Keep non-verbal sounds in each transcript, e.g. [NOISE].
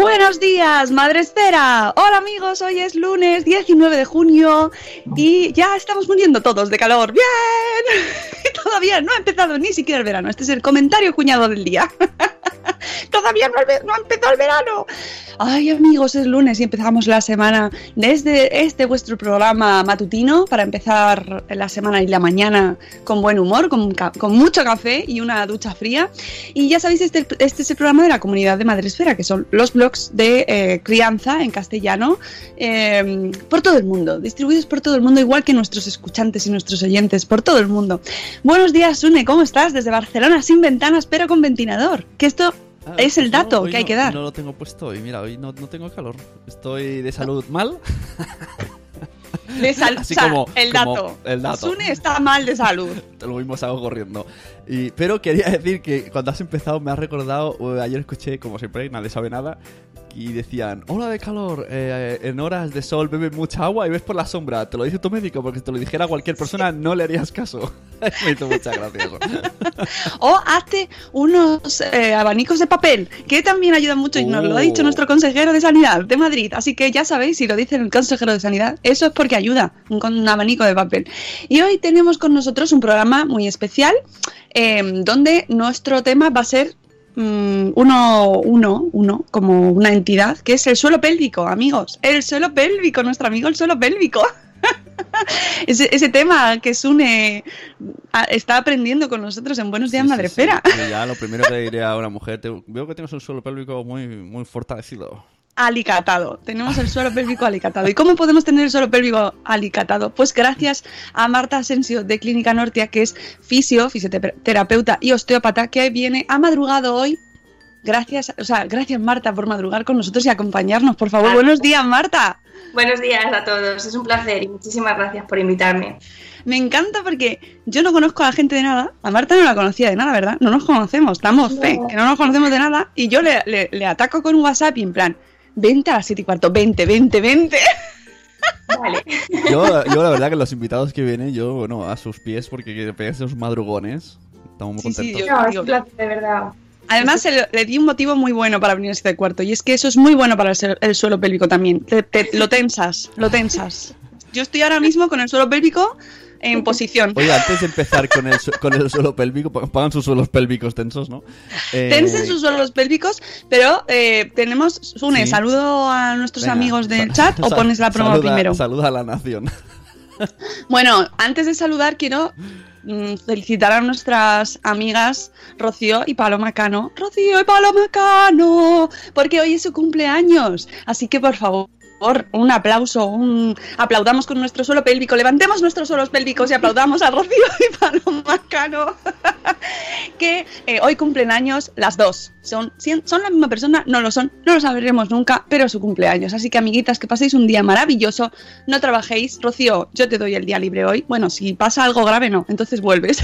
Buenos días, Madre Esfera. Hola amigos, hoy es lunes 19 de junio y ya estamos muriendo todos de calor. ¡Bien! [LAUGHS] Todavía no ha empezado ni siquiera el verano. Este es el comentario cuñado del día. [LAUGHS] Todavía no ha empezado el verano. Ay amigos, es lunes y empezamos la semana desde este vuestro programa matutino para empezar la semana y la mañana con buen humor, con, mucho café y una ducha fría. Y ya sabéis, este, este es el programa de la comunidad de Madresfera, que son los blogs de eh, crianza en castellano eh, por todo el mundo, distribuidos por todo el mundo, igual que nuestros escuchantes y nuestros oyentes por todo el mundo. Buenos días, Sune, ¿cómo estás? Desde Barcelona, sin ventanas, pero con ventilador. Que esto Ah, es el pues dato hoy que hay no- que dar. No lo tengo puesto y mira, hoy no, no tengo calor. Estoy de salud mal. De sal- [LAUGHS] Así como- el como dato. el dato. Sune está mal de salud. [LAUGHS] Lo mismo salgo corriendo. Y, pero quería decir que cuando has empezado me has recordado, ayer escuché, como siempre, nadie sabe nada, y decían, hola de calor, eh, en horas de sol bebe mucha agua y ves por la sombra. Te lo dice tu médico, porque si te lo dijera cualquier persona no le harías caso. [LAUGHS] me hizo mucha gracia eso. [LAUGHS] O hazte unos eh, abanicos de papel, que también ayudan mucho y nos lo ha dicho Oh. nuestro consejero de Sanidad de Madrid. Así que ya sabéis, si lo dice el consejero de Sanidad, eso es porque ayuda, con un abanico de papel. Y hoy tenemos con nosotros un programa muy especial, eh, donde nuestro tema va a ser mm, uno, uno, uno, como una entidad, que es el suelo pélvico, amigos. El suelo pélvico, nuestro amigo el suelo pélvico. [LAUGHS] ese, ese tema que Sune ah, está aprendiendo con nosotros en Buenos Días Sí, Madrefera. sí. Ya lo primero que le diré a una mujer, te- veo que tienes un suelo pélvico muy, muy fortalecido. Alicatado. Tenemos el suelo pélvico alicatado. ¿Y cómo podemos tener el suelo pélvico alicatado? Pues gracias a Marta Asensio de Clínica Nortia, que es fisio, fisioterapeuta y osteópata, que viene, ha madrugado hoy. Gracias, o sea, gracias Marta por madrugar con nosotros y acompañarnos. Por favor, buenos días, Marta. Buenos días a todos, es un placer y muchísimas gracias por invitarme. Me encanta porque yo no conozco a la gente de nada. A Marta no la conocía de nada, ¿verdad? No nos conocemos, damos fe, No. que no nos conocemos de nada. Y yo le, le- le ataco con un WhatsApp y en plan, 20 a las 7 y cuarto, 20, 20, 20. Vale. Yo, yo la verdad que los invitados que vienen, yo, bueno, a sus pies, porque que pegas esos madrugones, estamos muy Sí, sí, contentos. yo- No, es un placer, de verdad. Además, se le, le di un motivo muy bueno para venir a este cuarto, y es que eso es muy bueno para el, el suelo pélvico también. Te- te- lo tensas, lo tensas. Yo estoy ahora mismo con el suelo pélvico en posición. Oye, antes de empezar con el, con el suelo pélvico, pa- pongan sus suelos pélvicos tensos, ¿no? Eh, Tensen sus suelos pélvicos, pero eh, tenemos, Sune, Sí. saludo a nuestros venga, amigos del chat o pones la promo saluda- primero. Saluda a la nación. [LAUGHS] Bueno, antes de saludar quiero mm, felicitar a nuestras amigas Rocío y Paloma Cano. Rocío y Paloma Cano, porque hoy es su cumpleaños. Así que por favor, favor, un aplauso, un aplaudamos con nuestro suelo pélvico, levantemos nuestros suelos pélvicos y aplaudamos a Rocío y Paloma Cano, [LAUGHS] que eh, hoy cumplen años las dos. Son, son la misma persona, no lo son, no lo sabremos nunca, pero su cumpleaños. Así que amiguitas, que paséis un día maravilloso, no trabajéis. Rocío, yo te doy el día libre hoy. Bueno, si pasa algo grave, no, entonces vuelves.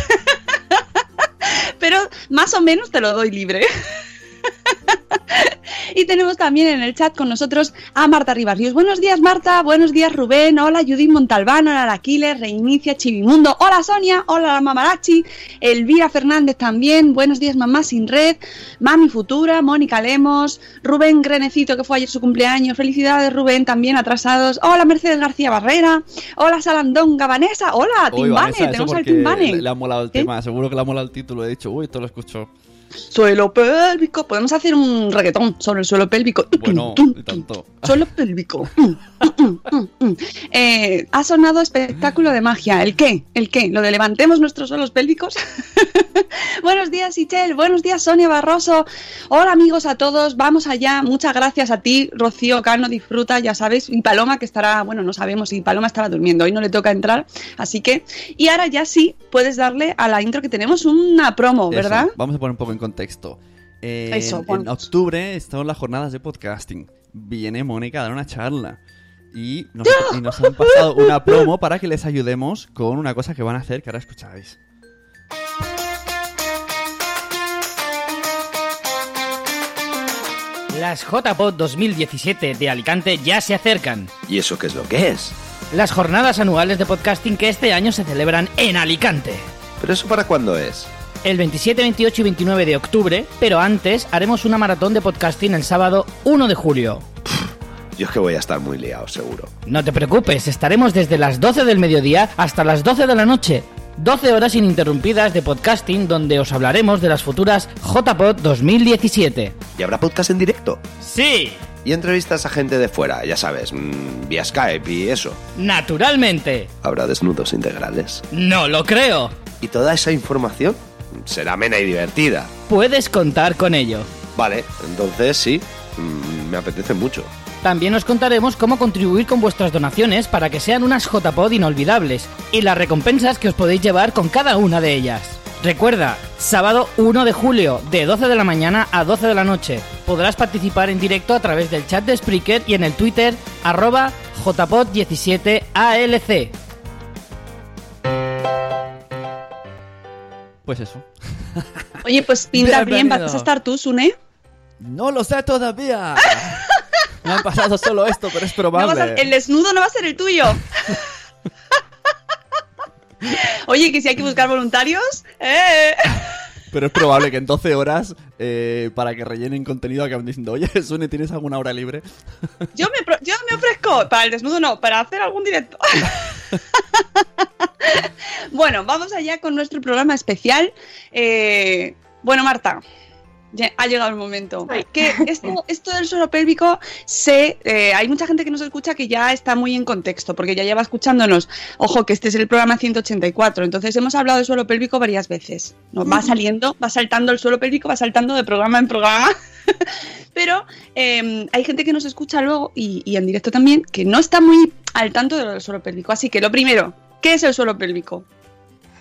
[LAUGHS] pero más o menos te lo doy libre. [LAUGHS] [LAUGHS] Y tenemos también en el chat con nosotros a Marta Rivas Buenos días, Marta. Buenos días, Rubén. Hola, Judith Montalbán. Hola, la Killer. Reinicia, Chivimundo. Hola, Sonia. Hola, la Mamarachi. Elvira Fernández también. Buenos días, Mamá Sin Red. Mami Futura. Mónica Lemos. Rubén Grenecito, que fue ayer su cumpleaños. Felicidades, Rubén, también atrasados. Hola, Mercedes García Barrera. Hola, Salandonga Vanessa. Hola, Timbane. Tenemos al Timbane. Le, le ha molado el ¿Eh? tema, seguro que le ha molado el título. He dicho, uy, esto lo escucho. Suelo pélvico. Podemos hacer un reggaetón sobre el suelo pélvico. Bueno, Tum, y tum, tanto. Suelo pélvico. [LAUGHS] Eh, ha sonado espectáculo de magia. ¿El qué? ¿El qué? ¿Lo de levantemos nuestros suelos pélvicos? [LAUGHS] Buenos días, Ichel. Buenos días, Sonia Barroso. Hola, amigos a todos. Vamos allá. Muchas gracias a ti, Rocío Cano. Disfruta, ya sabes. Y Paloma, que estará, bueno, no sabemos si Paloma estará durmiendo. Hoy no le toca entrar. Así que. Y ahora ya sí puedes darle a la intro que tenemos una promo, Eso, ¿verdad? Vamos a poner un poco en contexto. Eh, Eso, en, octubre están las jornadas de podcasting. Viene Mónica a dar una charla. Y nos, y nos han pasado una promo para que les ayudemos con una cosa que van a hacer que ahora escucháis. Las JPod 2017 de Alicante ya se acercan. ¿Y eso qué es lo que es? Las jornadas anuales de podcasting que este año se celebran en Alicante. ¿Pero eso para cuándo es? El 27, 28 y 29 de octubre, pero antes haremos una maratón de podcasting el sábado 1 de julio. Yo es que voy a estar muy liado, seguro. No te preocupes, estaremos desde las 12 del mediodía hasta las 12 de la noche. 12 horas ininterrumpidas de podcasting donde os hablaremos de las futuras JPod 2017. ¿Y habrá podcast en directo? Sí, Y entrevistas a gente de fuera, ya sabes, mm, vía Skype y eso. naturalmente. Habrá desnudos integrales. No lo creo. Y toda esa información será amena y divertida. Puedes contar con ello. Vale, entonces sí, mm, me apetece mucho. También os contaremos cómo contribuir con vuestras donaciones para que sean unas JPod inolvidables y las recompensas que os podéis llevar con cada una de ellas. Recuerda, sábado 1 de julio, de 12 de la mañana a 12 de la noche. Podrás participar en directo a través del chat de Spreaker y en el Twitter arroba jpod17alc. Pues eso. Oye, pues [LAUGHS] pinta bien. ¿Vas a estar tú, Sune? No lo sé todavía. [LAUGHS] Me han pasado solo esto, pero es probable. a- el desnudo no va a ser el tuyo. [LAUGHS] Oye, que si hay que buscar voluntarios. ¡Eh! Pero es probable que en 12 horas, eh, para que rellenen contenido, acaben diciendo, oye, Sune, ¿tienes alguna hora libre? Yo me, pro- yo me ofrezco, para el desnudo no, para hacer algún directo. [LAUGHS] bueno, vamos allá con nuestro programa especial. Eh, bueno, Marta, ya ha llegado el momento. Que esto, [LAUGHS] esto del suelo pélvico, sé, eh, hay mucha gente que nos escucha que ya está muy en contexto, porque ya lleva escuchándonos. Ojo, que este es el programa 184, entonces hemos hablado del suelo pélvico varias veces. Nos va saliendo, va saltando el suelo pélvico, va saltando de programa en programa. [LAUGHS] Pero eh, hay gente que nos escucha luego y, y en directo también que no está muy al tanto de del suelo pélvico. Así que lo primero, ¿qué es el suelo pélvico?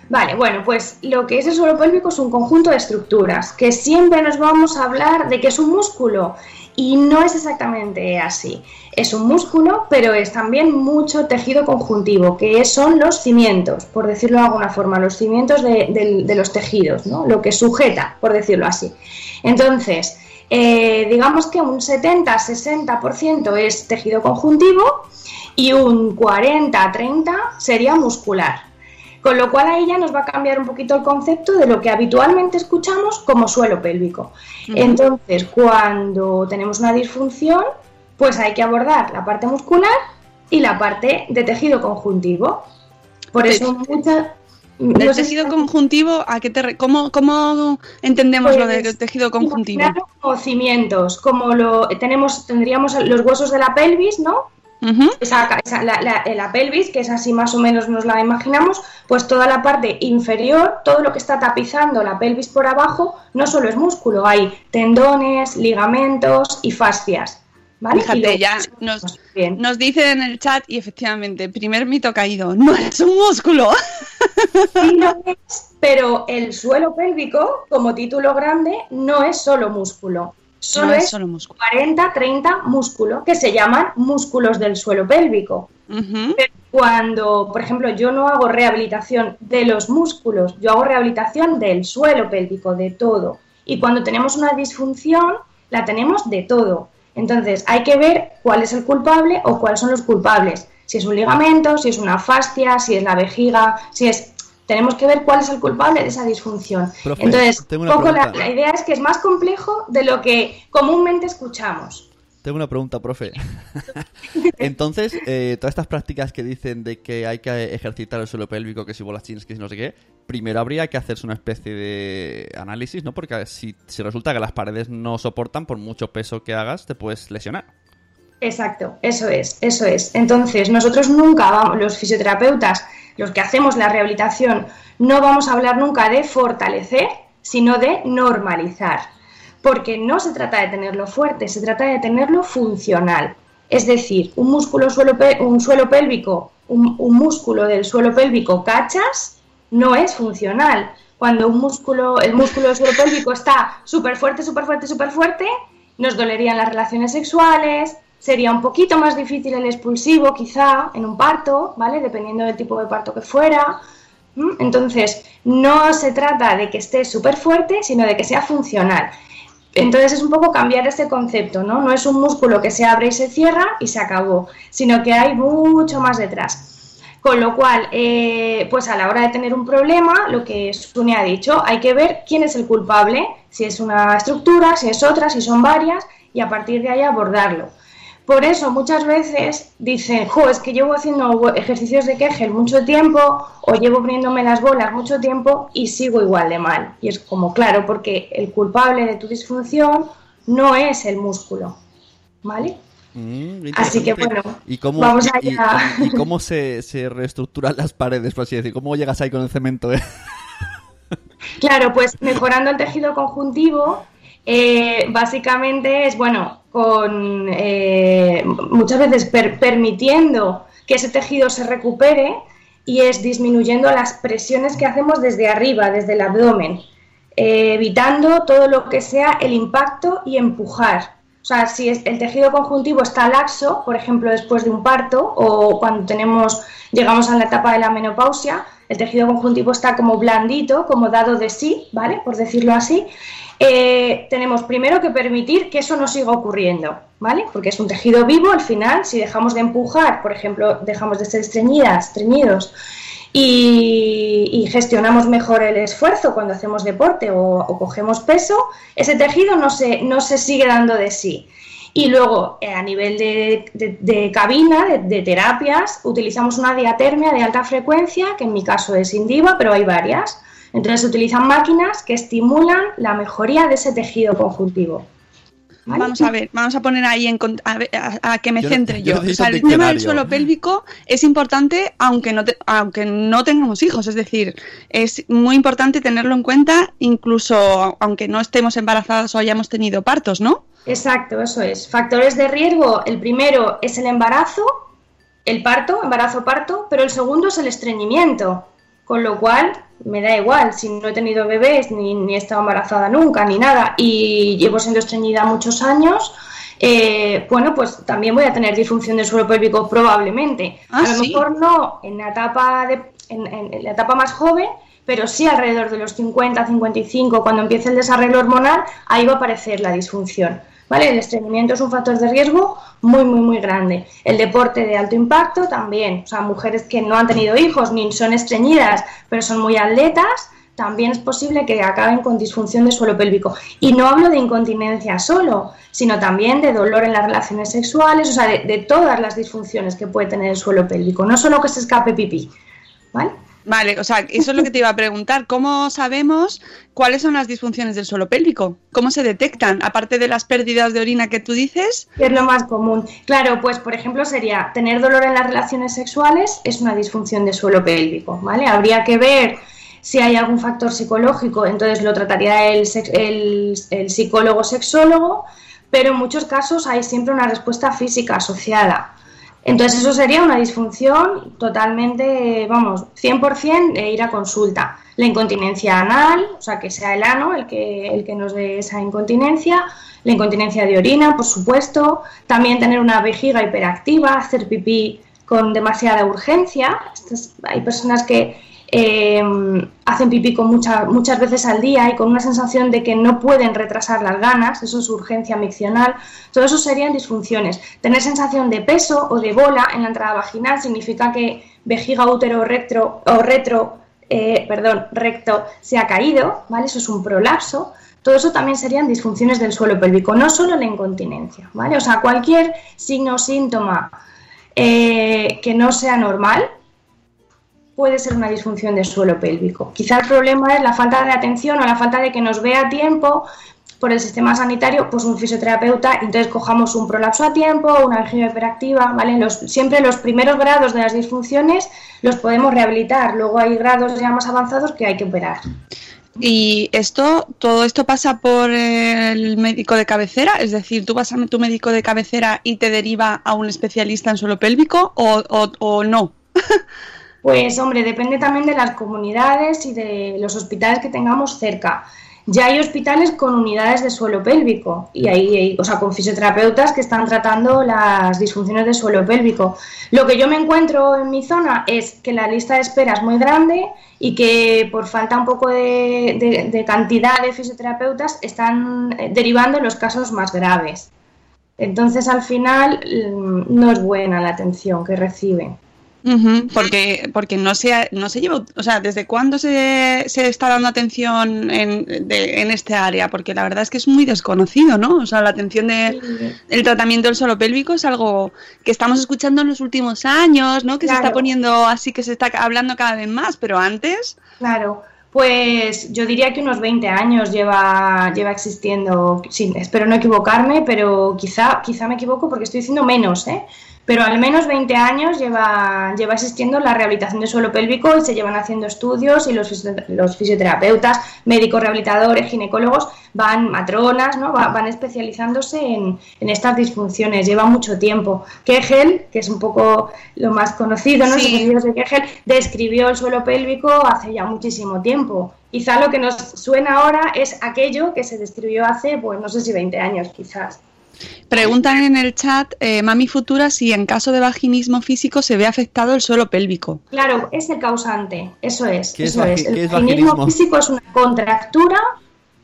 Vale, bueno, pues lo que es el suelo pélvico es un conjunto de estructuras, que siempre nos vamos a hablar de que es un músculo y no es exactamente así. Es un músculo, pero es también mucho tejido conjuntivo, que son los cimientos, por decirlo de alguna forma, los cimientos de, los tejidos, ¿no? lo que sujeta, por decirlo así. Entonces, eh, digamos que un 70-60% es tejido conjuntivo y un 40-30% sería muscular. Con lo cual ahí ya nos va a cambiar un poquito el concepto de lo que habitualmente escuchamos como suelo pélvico. Entonces, cuando tenemos una disfunción, pues hay que abordar la parte muscular y la parte de tejido conjuntivo. Por eso muchas... Sé tejido conjuntivo, ¿a qué te cómo, ¿cómo entendemos lo Pues, del tejido conjuntivo? Como cimientos, como lo tenemos, tendríamos los huesos de la pelvis, ¿no? Esa, esa- la, la- la pelvis, que es así más o menos nos la imaginamos, pues toda la parte inferior, todo lo que está tapizando la pelvis por abajo, no solo es músculo, hay tendones, ligamentos y fascias. ¿vale? Fíjate, luego- ya nos, nos dicen en el chat y efectivamente, primer mito caído, no es un músculo. Sí lo es, pero el suelo pélvico, como título grande, no es solo músculo. Solo No es es, solo músculo. 40, 30 músculos que se llaman músculos del suelo pélvico. Pero cuando, por ejemplo, yo no hago rehabilitación de los músculos, yo hago rehabilitación del suelo pélvico, de todo. Y cuando tenemos una disfunción, la tenemos de todo. Entonces, hay que ver cuál es el culpable o cuáles son los culpables. Si es un ligamento, si es una fascia, si es la vejiga, si es... Tenemos que ver cuál es el culpable de esa disfunción. Profe, Entonces, poco la idea es que es más complejo de lo que comúnmente escuchamos. Tengo una pregunta, profe. [LAUGHS] Entonces, eh, todas estas prácticas que dicen de que hay que ejercitar el suelo pélvico, que si bolas chinas, que si no sé qué, primero habría que hacerse una especie de análisis, ¿no? Porque si, si resulta que las paredes no soportan, por mucho peso que hagas, te puedes lesionar. Exacto, eso es, eso es. Entonces, nosotros nunca vamos, los fisioterapeutas, los que hacemos la rehabilitación, no vamos a hablar nunca de fortalecer, sino de normalizar. Porque no se trata de tenerlo fuerte, se trata de tenerlo funcional. Es decir, un músculo suelo, un suelo pélvico, un, un músculo del suelo pélvico cachas, no es funcional. Cuando un músculo, el músculo del suelo pélvico está súper fuerte, súper fuerte, súper fuerte, nos dolerían las relaciones sexuales, sería un poquito más difícil el expulsivo quizá en un parto, ¿vale? Dependiendo del tipo de parto que fuera. ¿m? Entonces, no se trata de que esté súper fuerte, sino de que sea funcional. Entonces es un poco cambiar este concepto, ¿no? No es un músculo que se abre y se cierra y se acabó, sino que hay mucho más detrás. Con lo cual, eh, pues a la hora de tener un problema, lo que Sune ha dicho, hay que ver quién es el culpable, si es una estructura, si es otra, si son varias, y a partir de ahí abordarlo. Por eso muchas veces dicen, jo, es que llevo haciendo ejercicios de Kegel mucho tiempo o llevo poniéndome las bolas mucho tiempo y sigo igual de mal. Y es como, claro, porque el culpable de tu disfunción no es el músculo. ¿Vale? Mm, Así que, bueno, ¿Y cómo, vamos y- allá. y- y cómo se, se reestructuran las paredes, por así decir? ¿Cómo llegas ahí con el cemento? eh? Claro, pues mejorando el tejido conjuntivo, eh, básicamente es, bueno, con eh, muchas veces per- permitiendo que ese tejido se recupere y es disminuyendo las presiones que hacemos desde arriba, desde el abdomen, eh, evitando todo lo que sea el impacto y empujar. O sea, si es- el tejido conjuntivo está laxo, por ejemplo, después de un parto o cuando tenemos, llegamos a la etapa de la menopausia, el tejido conjuntivo está como blandito, como dado de sí, ¿vale? Por decirlo así. Eh, tenemos primero que permitir que eso no siga ocurriendo, ¿vale? Porque es un tejido vivo, al final, si dejamos de empujar, por ejemplo, dejamos de ser estreñidas, estreñidos, y, gestionamos mejor el esfuerzo cuando hacemos deporte o, cogemos peso, ese tejido no se, no se sigue dando de sí. Y luego, eh, a nivel de cabina, de, de terapias, utilizamos una diatermia de alta frecuencia, que en mi caso es Indiva, pero hay varias. Entonces se utilizan máquinas que estimulan la mejoría de ese tejido conjuntivo. ¿vale? Vamos a ver, vamos a poner ahí en a, ver, a- a que me Yo- centre yo yo. O necesito sea, un el tema del suelo pélvico es importante aunque no, te- aunque no tengamos hijos, es decir, es muy importante tenerlo en cuenta incluso aunque no estemos embarazadas o hayamos tenido partos, ¿no? Exacto, eso es. Factores de riesgo, el primero es el embarazo, el parto, embarazo-parto, pero el segundo es el estreñimiento, con lo cual me da igual si no he tenido bebés, ni, ni he estado embarazada nunca, ni nada, y llevo siendo estreñida muchos años, eh, bueno, pues también voy a tener disfunción del suelo pélvico probablemente. Ah, a lo sí. mejor no en la etapa, de, en, en- en la etapa más joven, pero sí alrededor de los 50, 55, cuando empiece el desarrollo hormonal, ahí va a aparecer la disfunción. ¿Vale? El estreñimiento es un factor de riesgo muy, muy, muy grande. El deporte de alto impacto también. O sea, mujeres que no han tenido hijos ni son estreñidas, pero son muy atletas, también es posible que acaben con disfunción de suelo pélvico. Y no hablo de incontinencia solo, sino también de dolor en las relaciones sexuales, o sea, de, de todas las disfunciones que puede tener el suelo pélvico, no solo que se escape pipí. ¿Vale? Vale, o sea, eso es lo que te iba a preguntar. ¿Cómo sabemos cuáles son las disfunciones del suelo pélvico? ¿Cómo se detectan? Aparte de las pérdidas de orina que tú dices. Es lo más común. Claro, pues por ejemplo sería tener dolor en las relaciones sexuales es una disfunción de suelo pélvico, ¿vale? Habría que ver si hay algún factor psicológico, entonces lo trataría el, el- el psicólogo sexólogo pero en muchos casos hay siempre una respuesta física asociada. Entonces eso sería una disfunción totalmente, vamos, 100% de ir a consulta. La incontinencia anal, o sea, que sea el ano el que, el que nos dé esa incontinencia, la incontinencia de orina, por supuesto, también tener una vejiga hiperactiva, hacer pipí con demasiada urgencia. Estas- hay personas que eh, hacen pipí con mucha- muchas veces al día y con una sensación de que no pueden retrasar las ganas, eso es urgencia miccional, todo eso serían disfunciones. Tener sensación de peso o de bola en la entrada vaginal significa que vejiga, útero o recto, o retro, eh, perdón, recto se ha caído, ¿vale? Eso es un prolapso. Todo eso también serían disfunciones del suelo pélvico, no solo la incontinencia, ¿vale? O sea, cualquier signo o síntoma eh, que no sea normal, puede ser una disfunción del suelo pélvico. Quizá el problema es la falta de atención o la falta de que nos vea a tiempo por el sistema sanitario, pues un fisioterapeuta, entonces cojamos un prolapso a tiempo, una vejiga hiperactiva, ¿vale? Los, siempre los primeros grados de las disfunciones los podemos rehabilitar, luego hay grados ya más avanzados que hay que operar. Y esto, todo esto pasa por el médico de cabecera, es decir, tú vas a tu médico de cabecera y te deriva a un especialista en suelo pélvico o no. [LAUGHS] Pues hombre, depende también de las comunidades y de los hospitales que tengamos cerca. Ya hay hospitales con unidades de suelo pélvico y hay- o sea, con fisioterapeutas que están tratando las disfunciones del suelo pélvico. Lo que yo me encuentro en mi zona es que la lista de espera es muy grande y que por falta un poco de, de- de cantidad de fisioterapeutas están eh, derivando los casos más graves. Entonces, al final, mm, no es buena la atención que reciben. Porque, porque no se, no se lleva, o sea, ¿desde cuándo se, se está dando atención en, de- en este área? Porque la verdad es que es muy desconocido, ¿no? O sea, la atención de, el tratamiento del suelo pélvico es algo que estamos escuchando en los últimos años, ¿no? Que se está poniendo así, que se está hablando cada vez más, pero antes... Claro, pues yo diría que unos 20 años lleva, lleva existiendo, sí, espero no equivocarme, pero quizá, quizá me equivoco porque estoy diciendo menos, ¿eh? Pero al menos 20 años lleva, lleva existiendo la rehabilitación del suelo pélvico y se llevan haciendo estudios y los, fisio- los fisioterapeutas, médicos rehabilitadores, ginecólogos, van, matronas, ¿no? Va- van especializándose en, en estas disfunciones, lleva mucho tiempo. Kegel, que es un poco lo más conocido, ¿no? Los Sí. de Kegel, describió el suelo pélvico hace ya muchísimo tiempo. Quizá lo que nos suena ahora es aquello que se describió hace, pues no sé si 20 años, quizás. Preguntan en el chat, eh, Mami Futura, si en caso de vaginismo físico se ve afectado el suelo pélvico. Claro, es el causante, eso es. ¿Qué es eso es. qué El vaginismo vaginismo? físico es una contractura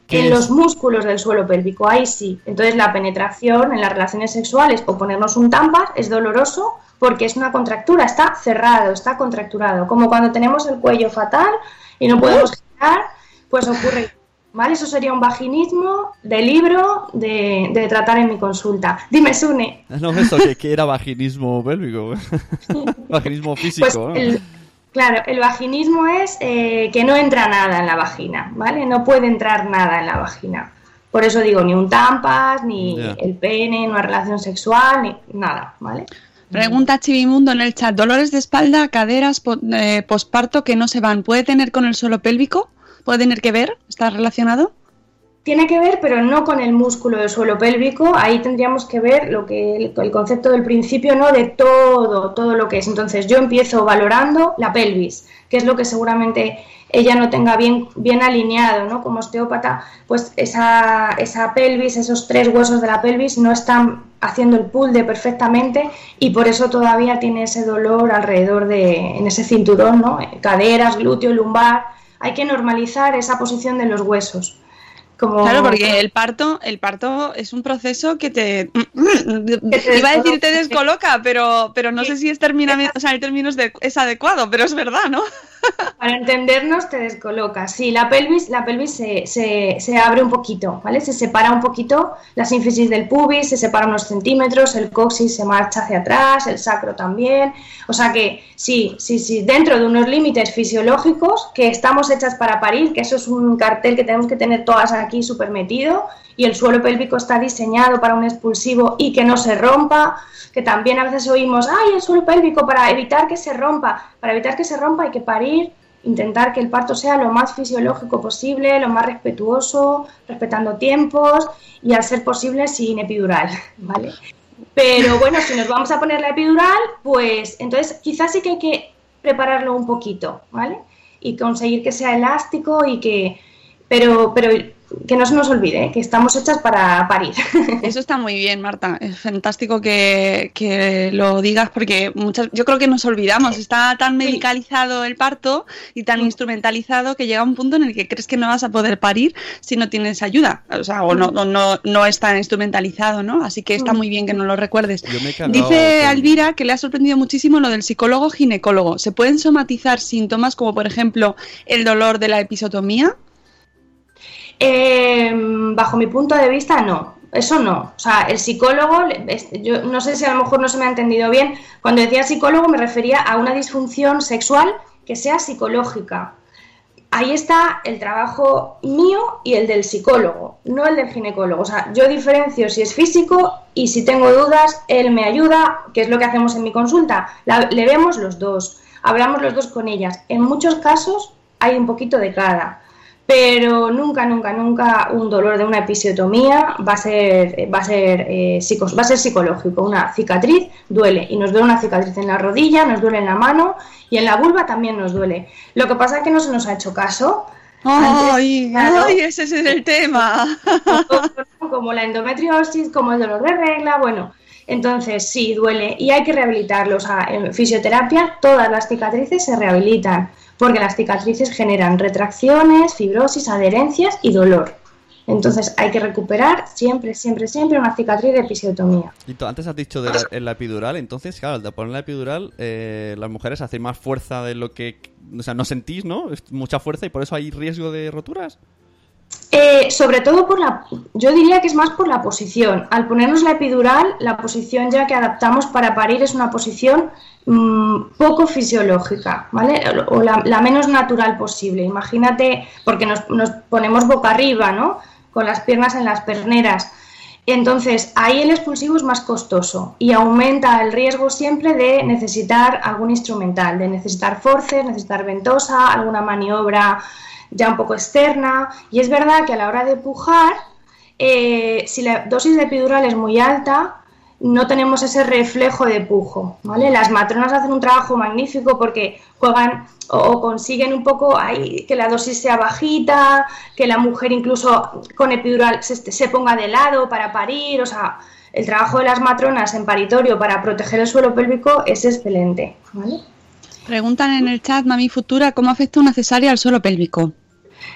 ¿Qué en es? los músculos del suelo pélvico, ahí sí. Entonces la penetración en las relaciones sexuales o ponernos un tampar es doloroso porque es una contractura, está cerrado, está contracturado. Como cuando tenemos el cuello fatal y no podemos girar, pues ocurre. ¿Vale? Eso sería un vaginismo de libro de, de tratar en mi consulta. Dime, Sune. No, eso, que, que era vaginismo pélvico. [LAUGHS] vaginismo físico. Pues ¿no? el- claro, el vaginismo es eh, que no entra nada en la vagina, ¿vale? No puede entrar nada en la vagina. Por eso digo, ni un tampas, ni el pene, ni una relación sexual, ni nada, ¿vale? Pregunta Chivimundo en el chat, dolores de espalda, caderas, po- eh, posparto que no se van, ¿puede tener con el suelo pélvico? ¿Puede tener que ver? ¿Está relacionado? Tiene que ver, pero no con el músculo del suelo pélvico. Ahí tendríamos que ver lo que el, concepto del principio, ¿no? De todo, todo lo que es. Entonces, yo empiezo valorando la pelvis, que es lo que seguramente ella no tenga bien, bien alineado, ¿no? Como osteópata, pues esa, esa pelvis, esos tres huesos de la pelvis no están haciendo el pull de perfectamente y por eso todavía tiene ese dolor alrededor de, en ese cinturón, ¿no? Caderas, glúteo, lumbar. Hay que normalizar esa posición de los huesos. Como... Claro, porque el parto, el parto es un proceso que te, te iba a decir te descoloca. pero, pero no sé si es termina, o sea, el término es, de- es adecuado, pero es verdad, ¿no? Para entendernos te descoloca. Sí, la pelvis, la pelvis se, se, se abre un poquito, ¿vale? Se separa un poquito la sínfisis del pubis, se separa unos centímetros, el coxis se marcha hacia atrás, el sacro también. O sea que sí, sí, sí, dentro de unos límites fisiológicos que estamos hechas para parir, que eso es un cartel que tenemos que tener todas aquí súper metido, y el suelo pélvico está diseñado para un expulsivo y que no se rompa, que también a veces oímos, ay, el suelo pélvico para evitar que se rompa, para evitar que se rompa hay que parir intentar que el parto sea lo más fisiológico posible, lo más respetuoso, respetando tiempos y al ser posible sin epidural, [LAUGHS] ¿vale? Pero bueno, si nos vamos a poner la epidural, pues entonces quizás sí que hay que prepararlo un poquito, ¿vale? Y conseguir que sea elástico y que... Pero, pero que no se nos olvide ¿eh? que estamos hechas para parir. [LAUGHS] Eso está muy bien, Marta. Es fantástico que, que lo digas porque muchas, yo creo que nos olvidamos. Está tan medicalizado el parto y tan instrumentalizado que llega un punto en el que crees que no vas a poder parir si no tienes ayuda. O sea, o no, no, no es tan instrumentalizado, ¿no? Así que está muy bien que no lo recuerdes. Dice Alvira que le ha sorprendido muchísimo lo del psicólogo ginecólogo. ¿Se pueden somatizar síntomas como, por ejemplo, el dolor de la episotomía? Eh, bajo mi punto de vista, no. Eso no. O sea, el psicólogo, yo no sé si a lo mejor no se me ha entendido bien. Cuando decía psicólogo me refería a una disfunción sexual que sea psicológica. Ahí está el trabajo mío y el del psicólogo, no el del ginecólogo. O sea, yo diferencio si es físico y si tengo dudas, él me ayuda, que es lo que hacemos en mi consulta. le vemos los dos, hablamos los dos con ellas. En muchos casos hay un poquito de cada pero nunca, nunca, nunca un dolor de una episiotomía va a ser, va a ser, eh, va a ser psicológico. Una cicatriz duele y nos duele una cicatriz en la rodilla, nos duele en la mano y en la vulva también nos duele. Lo que pasa es que no se nos ha hecho caso. ¡Ay! ¡Ay! Ese es el tema. Como la endometriosis, como el dolor de regla, bueno. Entonces, sí, duele y hay que rehabilitarlo. O sea, en fisioterapia todas las cicatrices se rehabilitan porque las cicatrices generan retracciones, fibrosis, adherencias y dolor. Entonces hay que recuperar siempre, siempre, siempre una cicatriz de episiotomía. Y tú antes has dicho de la, epidural, entonces, claro, al poner la epidural, eh, las mujeres hacen más fuerza de lo que, o sea, no sentís, ¿no? Es mucha fuerza y por eso hay riesgo de roturas. Eh, sobre todo por la, yo diría que es más por la posición. Al ponernos la epidural, la posición ya que adaptamos para parir es una posición Mm, poco fisiológica, ¿vale? O la, menos natural posible. Imagínate, porque nos, ponemos boca arriba, ¿no? Con las piernas en las perneras. Entonces, ahí el expulsivo es más costoso y aumenta el riesgo siempre de necesitar algún instrumental, de necesitar forces, necesitar ventosa, alguna maniobra ya un poco externa. Y es verdad que a la hora de pujar, eh, si la dosis de epidural es muy alta, no tenemos ese reflejo de pujo, ¿vale? Las matronas hacen un trabajo magnífico porque juegan o, consiguen un poco ahí que la dosis sea bajita, que la mujer incluso con epidural se, ponga de lado para parir, o sea, el trabajo de las matronas en paritorio para proteger el suelo pélvico es excelente. Preguntan en el chat, mami futura, ¿cómo afecta una cesárea al suelo pélvico?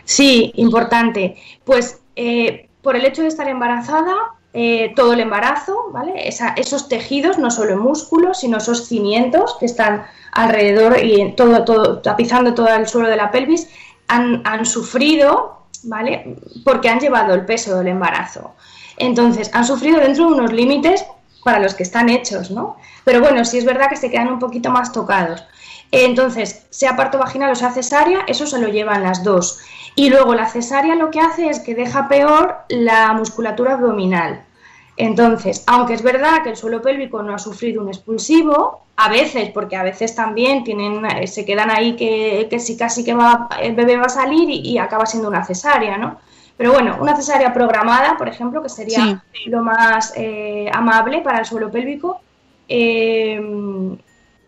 Sí, importante. Pues eh, por el hecho de estar embarazada, eh, todo el embarazo, ¿vale? esos tejidos, no solo músculos, sino esos cimientos que están alrededor y todo, todo, tapizando todo el suelo de la pelvis, han, han sufrido, ¿vale? Porque han llevado el peso del embarazo. Entonces, han sufrido dentro de unos límites para los que están hechos, ¿no? Pero bueno, sí es verdad que se quedan un poquito más tocados. Entonces, sea parto vaginal o sea cesárea, eso se lo llevan las dos. Y luego la cesárea lo que hace es que deja peor la musculatura abdominal. Entonces, aunque es verdad que el suelo pélvico no ha sufrido un expulsivo, a veces, porque a veces también tienen, eh, se quedan ahí que, que sí casi que va, el bebé va a salir y, acaba siendo una cesárea, ¿no? Pero bueno, una cesárea programada, por ejemplo, que sería lo más eh, amable para el suelo pélvico, eh,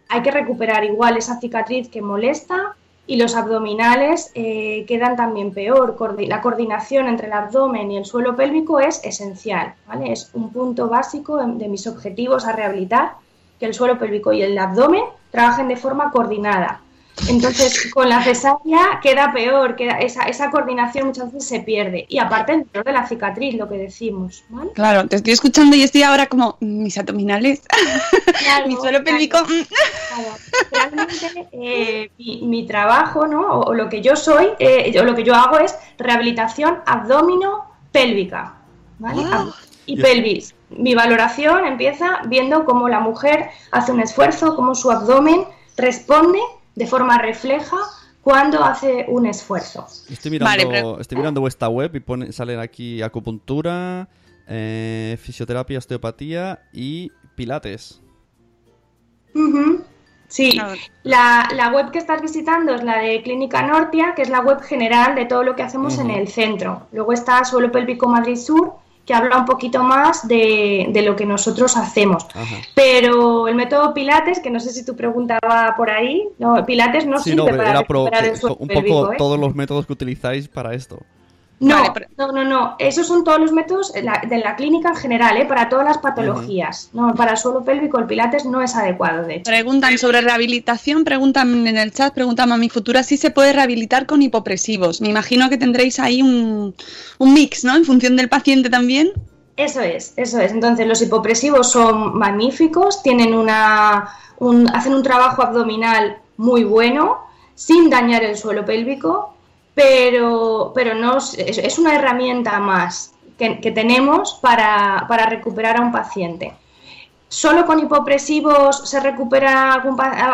hay que recuperar igual esa cicatriz que molesta y los abdominales eh, quedan también peor. La coordinación entre el abdomen y el suelo pélvico es esencial, ¿vale? Es un punto básico de mis objetivos a rehabilitar, que el suelo pélvico y el abdomen trabajen de forma coordinada. Entonces, con la cesárea queda peor, queda esa, esa coordinación muchas veces se pierde. Y aparte, dentro de la cicatriz, lo que decimos. ¿vale? Claro, te estoy escuchando y estoy ahora como mm, mis abdominales, [LAUGHS] mi suelo pélvico. Mm. Claro. Realmente, eh, mi, trabajo, ¿no? O, lo que yo soy, eh, o lo que yo hago es rehabilitación abdomino-pélvica. ¿vale? Ah. y pelvis. Mi valoración empieza viendo cómo la mujer hace un esfuerzo, cómo su abdomen responde de forma refleja cuando hace un esfuerzo. Estoy mirando, estoy mirando vuestra web y pone, salen aquí acupuntura, eh, fisioterapia, osteopatía y pilates. Sí, la, la web que estás visitando es la de Clínica Nortia, que es la web general de todo lo que hacemos en el centro. Luego está Suelo Pélvico Madrid Sur, que habla un poquito más de, de lo que nosotros hacemos. Pero el método Pilates, que no sé si tu pregunta va por ahí, no, Pilates no Sí, sirve no, para era pro- un poco ¿eh? todos los métodos que utilizáis para esto. No, no, no, no. Esos son todos los métodos de la, de la clínica en general, ¿eh? para todas las patologías. No, para el suelo pélvico el Pilates no es adecuado, de hecho. Preguntan sobre rehabilitación, preguntan en el chat, preguntan a mi futura si se puede rehabilitar con hipopresivos. Me imagino que tendréis ahí un, un mix, ¿no? En función del paciente también. Eso es, eso es. Entonces, los hipopresivos son magníficos, tienen una, un- hacen un trabajo abdominal muy bueno, sin dañar el suelo pélvico, pero, pero no, es, una herramienta más que, tenemos para, para recuperar a un paciente. ¿Solo con hipopresivos se recupera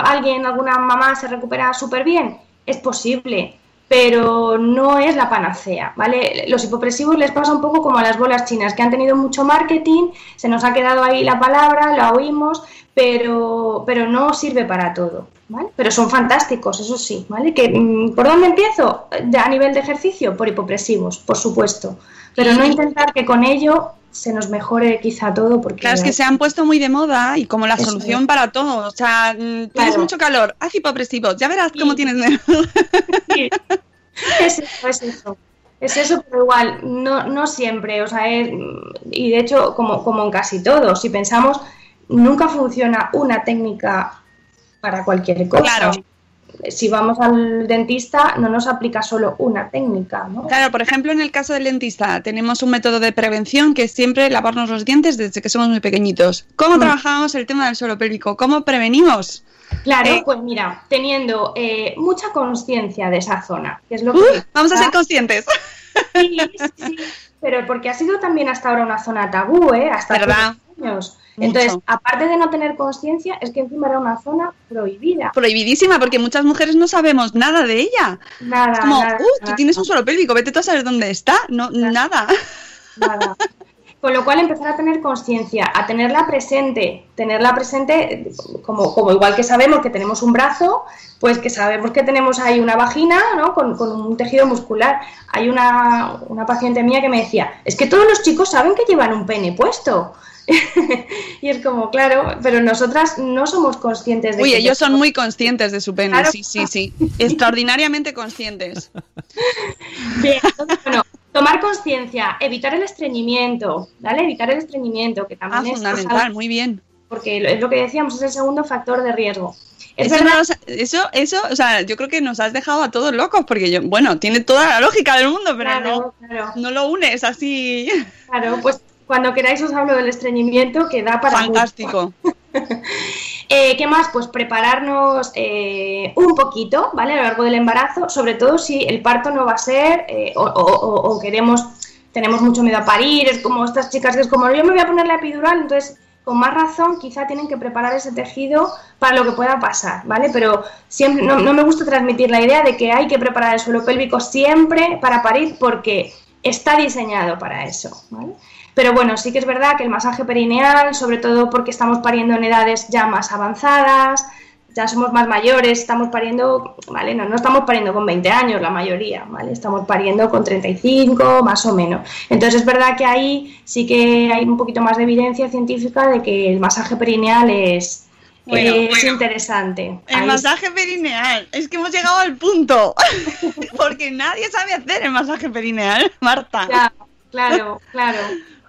alguien, alguna mamá se recupera súper bien? Es posible, pero no es la panacea, ¿vale? Los hipopresivos les pasa un poco como a las bolas chinas, que han tenido mucho marketing, se nos ha quedado ahí la palabra, la oímos, pero, pero no sirve para todo, ¿vale? Pero son fantásticos, eso sí, ¿vale? Que, mm, ¿Por dónde empiezo? A nivel de ejercicio, por hipopresivos, por supuesto, pero no intentar que con ello se nos mejore quizá todo, porque... Claro, es que se han puesto muy de moda y como la Eso solución es. para todo. O sea, mm, tienes Claro. mucho calor, haz hipopresivos, ya verás cómo tienes. Es eso, es eso. Es eso, pero igual, no, no siempre, o sea, es- y de hecho, como, como en casi todo, si pensamos, nunca funciona una técnica para cualquier cosa. Claro. Si vamos al dentista, no nos aplica solo una técnica, ¿no? Claro, por ejemplo, en el caso del dentista, tenemos un método de prevención que es siempre lavarnos los dientes desde que somos muy pequeñitos. ¿Cómo Mm. trabajamos el tema del suelo pélvico? ¿Cómo prevenimos? Claro, Eh, pues mira, teniendo eh, mucha conciencia de esa zona, que es lo que... Uh, vamos a ser conscientes. Sí, sí, sí, pero porque ha sido también hasta ahora una zona tabú, ¿eh? Hasta ¿Verdad? años. Mucho. Entonces, aparte de no tener conciencia, es que encima era una zona prohibida. Prohibidísima, porque muchas mujeres no sabemos nada de ella. Nada, Es como, nada, uh, tú tienes un suelo pélvico, vete tú a saber dónde está. No, nada. Nada. Con lo cual empezar a tener conciencia, a tenerla presente, tenerla presente como, como igual que sabemos que tenemos un brazo, pues que sabemos que tenemos ahí una vagina, ¿no? Con, con un tejido muscular. Hay una, una paciente mía que me decía, es que todos los chicos saben que llevan un pene puesto. [LAUGHS] y es como, claro, pero nosotras no somos conscientes de Uy, que ellos son muy conscientes de su pene, Claro. sí, sí, sí. Extraordinariamente conscientes. [LAUGHS] Bien, entonces, bueno, tomar conciencia, evitar el estreñimiento, ¿vale? Evitar el estreñimiento, que Ah, también es fundamental, muy bien. porque es lo que decíamos, es el segundo factor de riesgo. Es Eso, verdad, nos- eso, eso, o sea, yo creo que nos has dejado a todos locos, porque yo, bueno, tiene toda la lógica del mundo, pero Claro, no, claro. no lo unes así. claro, pues cuando queráis os hablo del estreñimiento que da para. Fantástico. [LAUGHS] Eh, ¿Qué más? Pues prepararnos eh, un poquito, ¿vale? A lo largo del embarazo, sobre todo si el parto no va a ser eh, o, o- o- o queremos, tenemos mucho miedo a parir, es como estas chicas que es como yo me voy a poner la epidural, entonces con más razón quizá tienen que preparar ese tejido para lo que pueda pasar, ¿vale? Pero siempre no, no me gusta transmitir la idea de que hay que preparar el suelo pélvico siempre para parir porque está diseñado para eso, ¿vale? Pero bueno, sí que es verdad que el masaje perineal, sobre todo porque estamos pariendo en edades ya más avanzadas, ya somos más mayores, estamos pariendo, ¿vale? No, no estamos pariendo con 20 años la mayoría, ¿vale? Estamos pariendo con 35, más o menos. Entonces es verdad que ahí sí que hay un poquito más de evidencia científica de que el masaje perineal es, Bueno, es bueno. interesante. El Ahí masaje perineal. Es que hemos llegado al punto. [LAUGHS] Porque nadie sabe hacer el masaje perineal, [LAUGHS] Marta. Ya, claro, claro,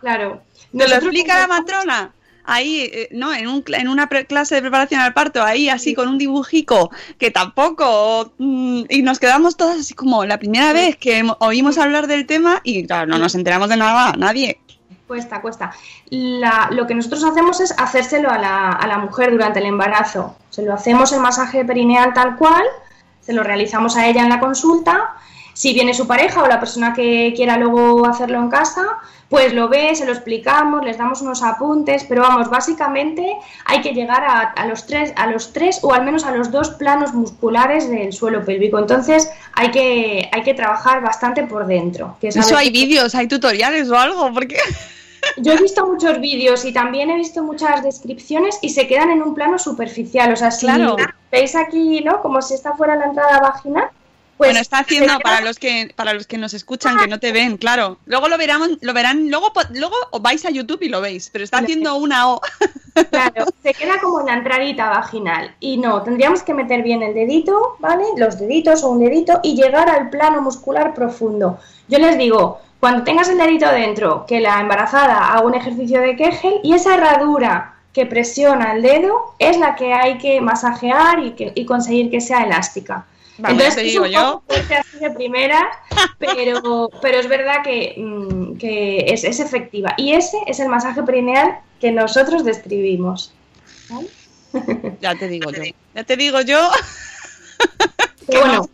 claro. ¿Te lo explica la matrona? Ahí, eh, no, en, un, en una pre- clase de preparación al parto, ahí así con un dibujico que tampoco. mm, y nos quedamos todas así como la primera vez que oímos hablar del tema y claro, no nos enteramos de nada, nadie. Cuesta, cuesta. La- lo que nosotros hacemos es hacérselo a la, a la mujer durante el embarazo. Se lo hacemos el masaje perineal tal cual, se lo realizamos a ella en la consulta. Si viene su pareja o la persona que quiera luego hacerlo en casa, pues lo ve, se lo explicamos, les damos unos apuntes, pero vamos, básicamente hay que llegar a, a los tres, a los tres o al menos a los dos planos musculares del suelo pélvico. Entonces hay que, hay que trabajar bastante por dentro. Que Eso hay vídeos, hay tutoriales o algo, porque [LAUGHS] Yo he visto muchos vídeos y también he visto muchas descripciones y se quedan en un plano superficial. O sea, si Claro. veis aquí, ¿no? Como si esta fuera la entrada vaginal. Pues bueno, está haciendo para los que para los que nos escuchan que no te ven, claro. Luego lo verán, lo verán, luego luego vais a YouTube y lo veis, pero está haciendo una O. [LAUGHS] Claro, se queda como en la entradita vaginal. Y no, tendríamos que meter bien el dedito, ¿vale? Los deditos o un dedito y llegar al plano muscular profundo. Yo les digo, cuando tengas el dedito dentro, que la embarazada haga un ejercicio de Kegel y esa herradura que presiona el dedo es la que hay que masajear y, que, y conseguir que sea elástica. Vamos, ya te es digo un yo. así de primera, [LAUGHS] pero, pero es verdad que, mm, que es, es efectiva. Y ese es el masaje perineal que nosotros describimos. [LAUGHS] Ya te digo yo. Ya te digo yo. Bueno,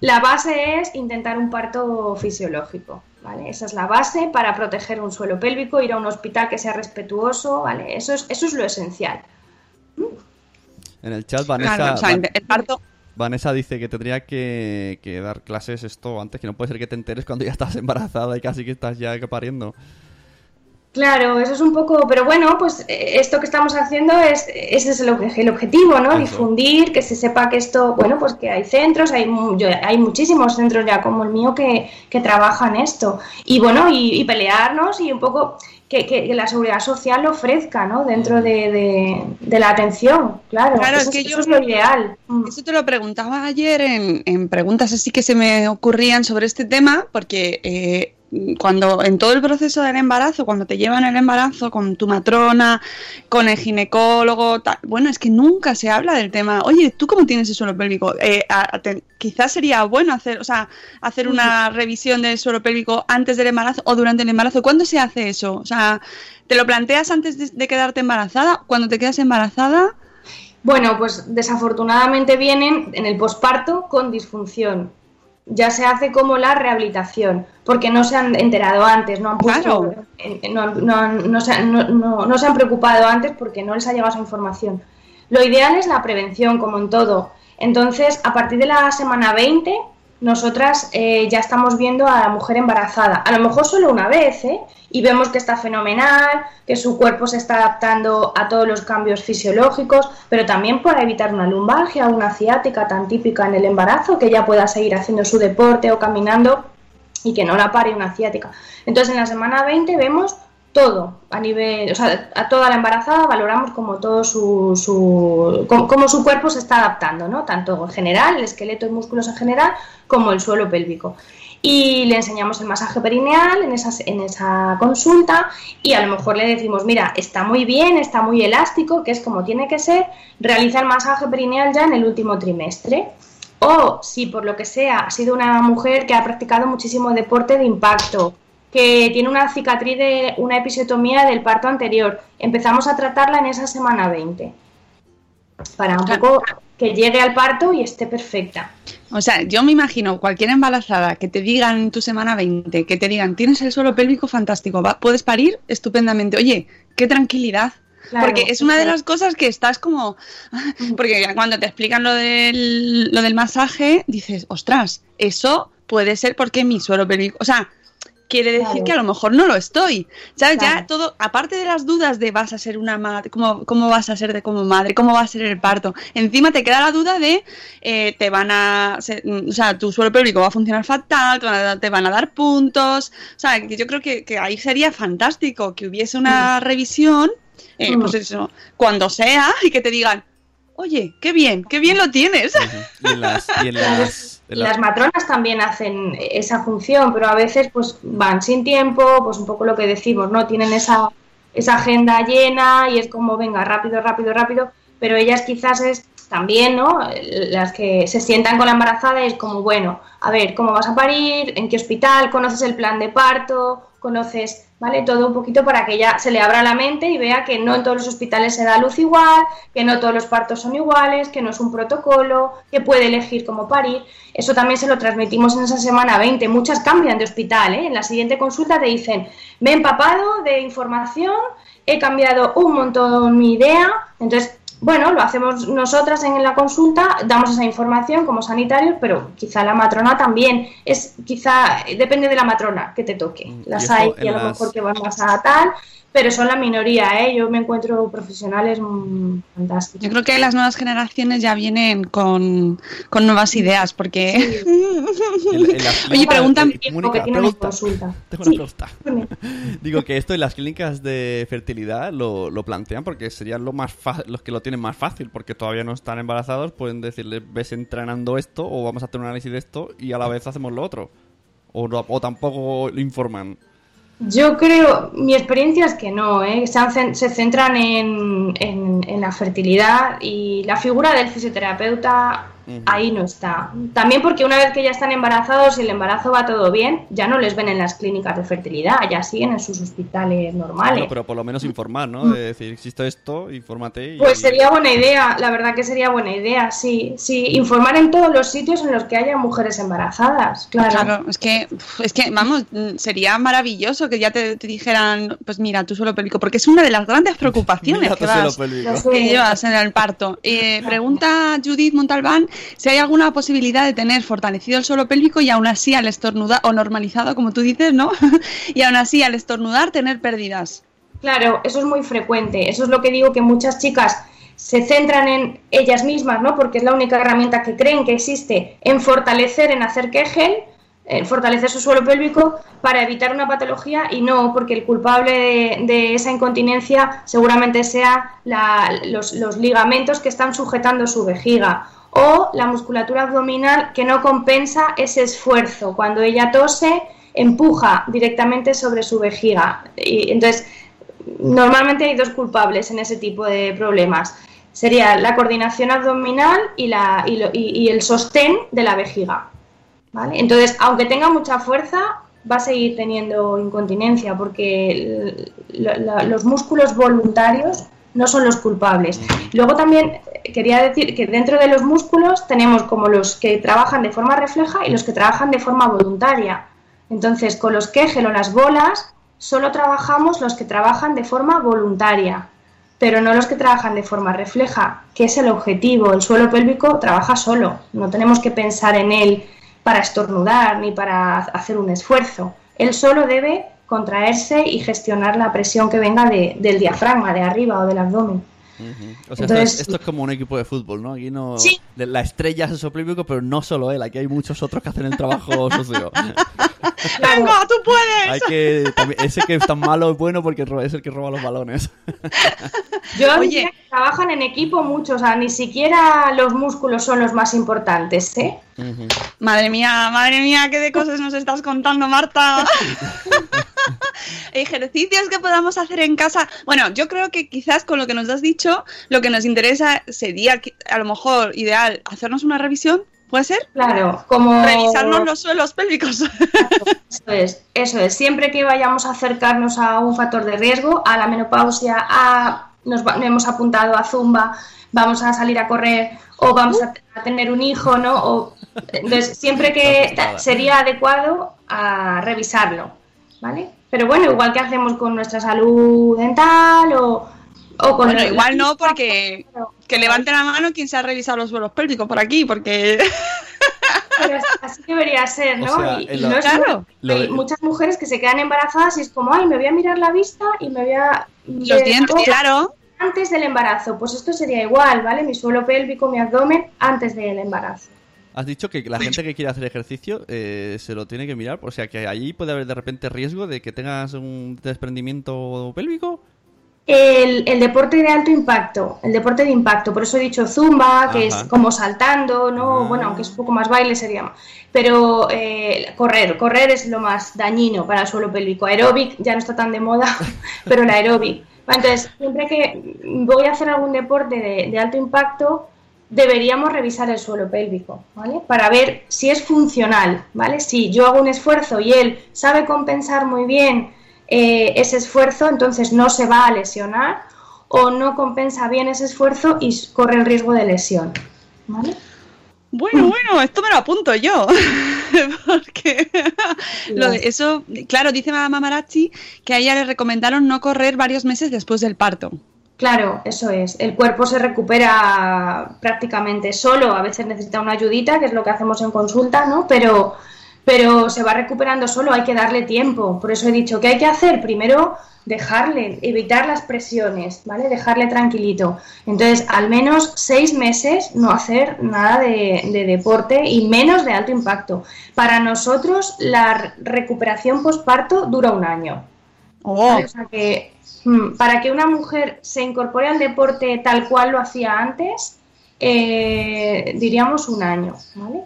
la base es intentar un parto fisiológico, ¿vale? Esa es la base para proteger un suelo pélvico, ir a un hospital que sea respetuoso, ¿vale? Eso es, eso es lo esencial. En el chat, Vanessa, Claro, o sea, Van- el parto Vanessa dice que tendría que, que dar clases esto antes, que no puede ser que te enteres cuando ya estás [LAUGHS] embarazada y casi que estás ya pariendo. Claro, eso es un poco, pero bueno, pues eh, esto que estamos haciendo es, ese es el, obje- el objetivo, ¿no? Eso. Difundir, que se sepa que esto, bueno, pues que hay centros, hay, mu- yo- hay muchísimos centros ya como el mío que, que trabajan esto. Y bueno, y, y pelearnos y un poco que, que- que la seguridad social lo ofrezca, ¿no? Dentro de, de- de la atención, claro. Claro, eso, es que eso yo- es lo ideal. Mm. Eso te lo preguntaba ayer en, en preguntas así que se me ocurrían sobre este tema, porque eh, cuando en todo el proceso del embarazo, cuando te llevan el embarazo con tu matrona, con el ginecólogo, tal, bueno, es que nunca se habla del tema. Oye, ¿tú cómo tienes el suelo pélvico? Eh, a- a- te- quizás sería bueno hacer, o sea, hacer una revisión del suelo pélvico antes del embarazo o durante el embarazo. ¿Cuándo se hace eso? O sea, ¿te lo planteas antes de, de quedarte embarazada? ¿Cuando te quedas embarazada? Bueno, pues desafortunadamente vienen en el posparto con disfunción. Ya se hace como la rehabilitación, porque no se han enterado antes, no han puesto, Claro. en- no, no- no se, han- no- no- no se han preocupado antes porque no les ha llegado esa información. Lo ideal es la prevención, como en todo. Entonces, a partir de la semana 20, nosotras eh, ya estamos viendo a la mujer embarazada. A lo mejor solo una vez, ¿eh? Y vemos que está fenomenal, que su cuerpo se está adaptando a todos los cambios fisiológicos, pero también para evitar una lumbalgia una ciática tan típica en el embarazo, que ella pueda seguir haciendo su deporte o caminando y que no la pare una ciática. Entonces, en la semana 20 vemos todo a nivel, o sea, a toda la embarazada valoramos como todo su, su cómo su cuerpo se está adaptando, ¿no? Tanto en general, el esqueleto y músculos en general, como el suelo pélvico. Y le enseñamos el masaje perineal en esa, en esa consulta y a lo mejor le decimos, mira, está muy bien, está muy elástico, que es como tiene que ser, realiza el masaje perineal ya en el último trimestre. O si por lo que sea ha sido una mujer que ha practicado muchísimo deporte de impacto, que tiene una cicatriz de una episiotomía del parto anterior, empezamos a tratarla en esa semana 20 para un poco que llegue al parto y esté perfecta. O sea, yo me imagino cualquier embarazada que te digan en tu semana 20, que te digan, tienes el suelo pélvico fantástico, va- puedes parir estupendamente. Oye, qué tranquilidad. Claro, porque es una de las cosas que estás como... [LAUGHS] Porque cuando te explican lo del, lo del masaje, dices, ostras, eso puede ser porque mi suelo pélvico... O sea, quiere decir Claro. que a lo mejor no lo estoy. ¿Sabes? Ya Claro. todo, aparte de las dudas de vas a ser una madre, cómo, cómo vas a ser de como madre, cómo va a ser el parto, encima te queda la duda de eh, te van a, se- mm, o sea, tu suelo pélvico va a funcionar fatal, te van a, dar- te van a dar puntos, o sea, yo creo que, que ahí sería fantástico que hubiese una revisión, eh, Mm. pues eso, cuando sea y que te digan, oye, qué bien, qué bien lo tienes. Y en las, y en las- en Y las- las matronas también hacen esa función, pero a veces pues van sin tiempo, pues un poco lo que decimos, ¿no? Tienen esa, esa agenda llena y es como, venga, rápido, rápido, rápido, pero ellas quizás es también, ¿no? Las que se sientan con la embarazada y es como, bueno, a ver, ¿cómo vas a parir? ¿En qué hospital? ¿Conoces el plan de parto? ¿Conoces, ¿vale? Todo un poquito para que ella se le abra la mente y vea que no en todos los hospitales se da luz igual, que no todos los partos son iguales, que no es un protocolo, que puede elegir cómo parir. Eso también se lo transmitimos en esa semana 20. Muchas cambian de hospital, ¿eh? En la siguiente consulta te dicen, me he empapado de información, he cambiado un montón mi idea. Entonces, bueno, lo hacemos nosotras en la consulta, damos esa información como sanitarios, pero quizá la matrona también. Es quizá depende de la matrona que te toque. Las esto hay y a lo las- mejor que van más a tal, pero son la minoría, ¿eh? Yo me encuentro profesionales mm, fantásticos. Yo creo que las nuevas generaciones ya vienen con, con nuevas ideas, porque... [LAUGHS] Oye, preguntan... Eh, Mónica, pregunta. consulta. [LAUGHS] Tengo una pregunta. [LAUGHS] Digo que esto en las clínicas de fertilidad lo, lo plantean porque serían lo más fa- los que lo tienen más fácil, porque todavía no están embarazados, pueden decirle, ves entrenando esto o vamos a hacer un análisis de esto y a la vez hacemos lo otro. O, o tampoco lo informan. Yo creo, mi experiencia es que no, ¿eh? se, se centran en, en- en la fertilidad y la figura del fisioterapeuta ahí no está. También porque una vez que ya están embarazados y el embarazo va todo bien, ya no les ven en las clínicas de fertilidad, ya siguen en sus hospitales normales. Bueno, pero por lo menos informar, ¿no? De decir, existe esto, infórmate y... Pues sería buena idea, la verdad que sería buena idea, sí, sí, informar en todos los sitios en los que haya mujeres embarazadas, claro. Claro, es que, es que, vamos, mm, sería maravilloso que ya te, te dijeran, pues mira, tu suelo pélvico, porque es una de las grandes preocupaciones [LAUGHS] Mira que, vas- que llevas en el parto. Eh, pregunta Judith Montalbán si hay alguna posibilidad de tener fortalecido el suelo pélvico y aún así al estornudar, o normalizado, como tú dices, ¿no? [LAUGHS] y aún así al estornudar tener pérdidas. Claro, eso es muy frecuente. Eso es lo que digo que muchas chicas se centran en ellas mismas, ¿no? Porque es la única herramienta que creen que existe en fortalecer, en hacer Kegel, en fortalecer su suelo pélvico para evitar una patología y no, porque el culpable de, esa incontinencia seguramente sea la- los, los ligamentos que están sujetando su vejiga o la musculatura abdominal que no compensa ese esfuerzo. Cuando ella tose, empuja directamente sobre su vejiga. Y entonces, normalmente hay dos culpables en ese tipo de problemas. Sería la coordinación abdominal y, la, y, lo- y- el sostén de la vejiga. ¿vale? Entonces, aunque tenga mucha fuerza, va a seguir teniendo incontinencia porque los músculos voluntarios no son los culpables. Luego también eh, quería decir que dentro de los músculos tenemos como los que trabajan de forma refleja y los que trabajan de forma voluntaria. Entonces, con los Kegel o las bolas, solo trabajamos los que trabajan de forma voluntaria, pero no los que trabajan de forma refleja, que es el objetivo. El suelo pélvico trabaja solo, no tenemos que pensar en él para estornudar ni para hacer un esfuerzo. Él solo debe contraerse y gestionar la presión que venga de- del diafragma, de arriba o del abdomen. O sea, Entonces- esto, es, esto es como un equipo de fútbol, ¿no? Aquí no... Sí. La estrella es el suelo pélvico, pero no solo él, aquí hay muchos otros que hacen el trabajo [LAUGHS] sucio. ¡Venga, tú puedes! Hay que... también- ese que es tan malo es bueno porque es el que roba los balones. [LAUGHS] Yo Oye. diría que trabajan en equipo mucho, o sea, ni siquiera los músculos son los más importantes, ¿eh? Madre mía, madre mía, qué de cosas nos estás contando, Marta. [LAUGHS] Ejercicios que podamos hacer en casa. Bueno, yo creo que quizás con lo que nos has dicho, lo que nos interesa sería, a lo mejor, ideal, hacernos una revisión. ¿Puede ser? Claro, como... Revisarnos los suelos pélvicos. Eso es, eso es. Siempre que vayamos a acercarnos a un factor de riesgo, a la menopausia, a nos va- hemos apuntado a zumba, vamos a salir a correr o vamos a, a tener un hijo, ¿no? O, entonces, siempre que sería adecuado a revisarlo, ¿vale? Pero bueno, igual que hacemos con nuestra salud dental o, o con Bueno, igual no, porque que levante la mano quien se ha revisado los suelos pélvicos por aquí, porque... [LAUGHS] Pero así debería ser, ¿no? O sea, y, no es Claro. Hay de- muchas mujeres que se quedan embarazadas y es como, ay, me voy a mirar la vista y me voy a... Los dientes, claro. Antes del embarazo, pues esto sería igual, ¿vale? Mi suelo pélvico, mi abdomen, antes del embarazo. Has dicho que la gente que quiere hacer ejercicio eh, se lo tiene que mirar, o sea que allí puede haber de repente riesgo de que tengas un desprendimiento pélvico. El, el deporte de alto impacto, el deporte de impacto, por eso he dicho zumba, que Ajá. es como saltando, ¿no? Ah. Bueno, aunque es un poco más baile sería más. Pero eh, correr, correr es lo más dañino para el suelo pélvico. Aeróbic ya no está tan de moda, [LAUGHS] pero el aeróbic. Entonces, siempre que voy a hacer algún deporte de, de alto impacto, deberíamos revisar el suelo pélvico, ¿vale? Para ver si es funcional, ¿vale? Si yo hago un esfuerzo y él sabe compensar muy bien eh, ese esfuerzo, entonces no se va a lesionar o no compensa bien ese esfuerzo y corre el riesgo de lesión, ¿vale? Bueno, bueno, esto me lo apunto yo. [LAUGHS] Porque [LAUGHS] lo de eso, claro, dice Mamá Marachi que a ella le recomendaron no correr varios meses después del parto. Claro, eso es. El cuerpo se recupera prácticamente solo. A veces necesita una ayudita, que es lo que hacemos en consulta, ¿no? Pero, pero se va recuperando solo. Hay que darle tiempo. Por eso he dicho que hay que hacer primero dejarle, evitar las presiones, ¿vale? Dejarle tranquilito. Entonces, al menos seis meses no hacer nada de, de deporte y menos de alto impacto. Para nosotros, la recuperación postparto dura un año. ¿Vale? O sea que mm, para que una mujer se incorpore al deporte tal cual lo hacía antes, eh, diríamos un año, ¿vale?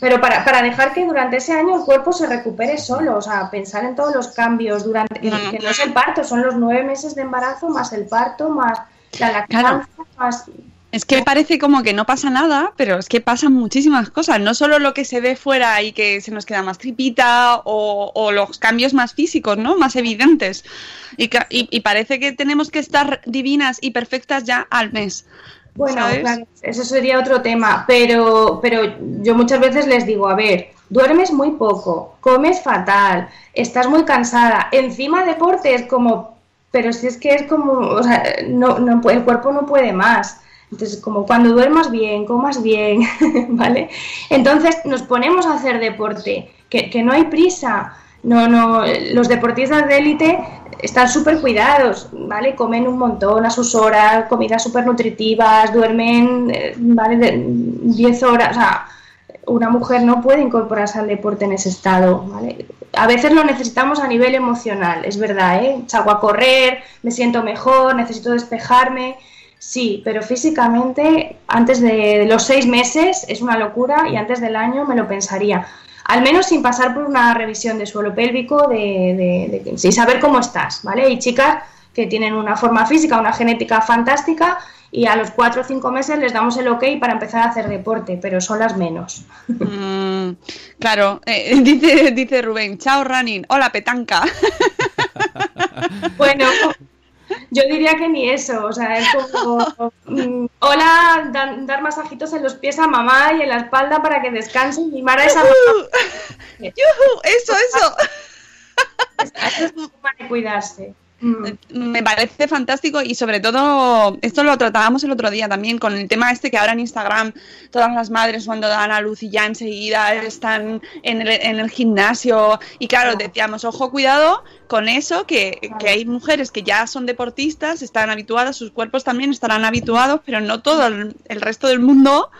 Pero para, para dejar que durante ese año el cuerpo se recupere solo, o sea, pensar en todos los cambios durante, que, que no es el parto, son los nueve meses de embarazo más el parto, más la lactancia, más Es que parece como que no pasa nada, pero es que pasan muchísimas cosas. No solo lo que se ve fuera y que se nos queda más tripita o, o los cambios más físicos, ¿no? Más evidentes. Y, ca- y- y parece que tenemos que estar divinas y perfectas ya al mes. Bueno, ¿sabes? claro, eso sería otro tema, pero, pero yo muchas veces les digo, a ver, duermes muy poco, comes fatal, estás muy cansada, encima deporte es como, pero si es que es como, o sea, no, no, el cuerpo no puede más. Entonces, como cuando duermas bien, comas bien, [LAUGHS] ¿vale? Entonces nos ponemos a hacer deporte, que, que no hay prisa. No, no, los deportistas de élite están súper cuidados, ¿vale? Comen un montón a sus horas, comidas súper nutritivas, duermen, eh, ¿vale? De 10 horas, o sea, una mujer no puede incorporarse al deporte en ese estado, ¿vale? A veces lo necesitamos a nivel emocional, es verdad, ¿eh? Salgo a correr, me siento mejor, necesito despejarme, sí, pero físicamente antes de los seis meses es una locura y antes del año me lo pensaría. Al menos sin pasar por una revisión de suelo pélvico, de, de, de- sin saber cómo estás, ¿vale? Hay chicas que tienen una forma física, una genética fantástica y a los cuatro o cinco meses les damos el ok para empezar a hacer deporte, pero son las menos. Mm, claro, eh, [LAUGHS] dice, dice Rubén, chao running, hola petanca. Bueno, yo diría que ni eso, o sea, es como, mm, hola, dan- dar masajitos en los pies a mamá y en la espalda para que descanse y mimar a esa mamá. ¡Yujú! Eso, eso. Eso es forma de cuidarse. Mm. Me parece fantástico y sobre todo, esto lo tratábamos el otro día también con el tema este que ahora en Instagram todas las madres cuando dan a luz y ya enseguida están en el, en el gimnasio y claro, decíamos, ojo, cuidado con eso, que, que hay mujeres que ya son deportistas, están habituadas, sus cuerpos también estarán habituados, pero no todo el, el resto del mundo,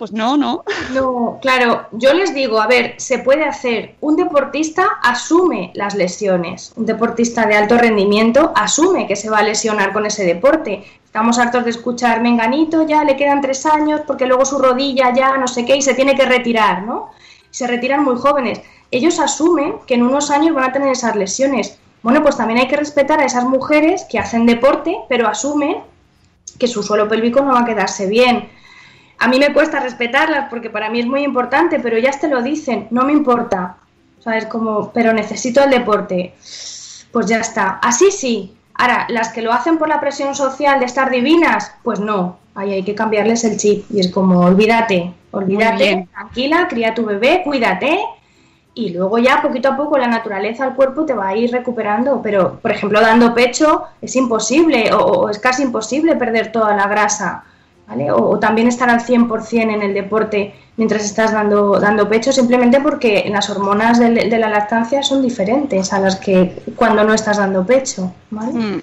pues no, no. [LAUGHS] No, claro, yo les digo, a ver, se puede hacer. Un deportista asume las lesiones. Un deportista de alto rendimiento asume que se va a lesionar con ese deporte. Estamos hartos de escuchar, Menganito ya le quedan tres años porque luego su rodilla ya no sé qué y se tiene que retirar, ¿no? Se retiran muy jóvenes. Ellos asumen que en unos años van a tener esas lesiones. Bueno, pues también hay que respetar a esas mujeres que hacen deporte, pero asumen que su suelo pélvico no va a quedarse bien. A mí me cuesta respetarlas porque para mí es muy importante, pero ellas te lo dicen, no me importa. O sea, es como, pero necesito el deporte. Pues ya está. Así sí. Ahora, las que lo hacen por la presión social de estar divinas, pues no. Ahí hay que cambiarles el chip. Y es como, olvídate, olvídate, tranquila, cría tu bebé, cuídate. Y luego ya poquito a poco la naturaleza al cuerpo te va a ir recuperando. Pero, por ejemplo, dando pecho es imposible o, o es casi imposible perder toda la grasa. ¿Vale? O, o también estar al 100% en el deporte mientras estás dando, dando pecho, simplemente porque las hormonas de, de la lactancia son diferentes a las que cuando no estás dando pecho. ¿vale? Mm.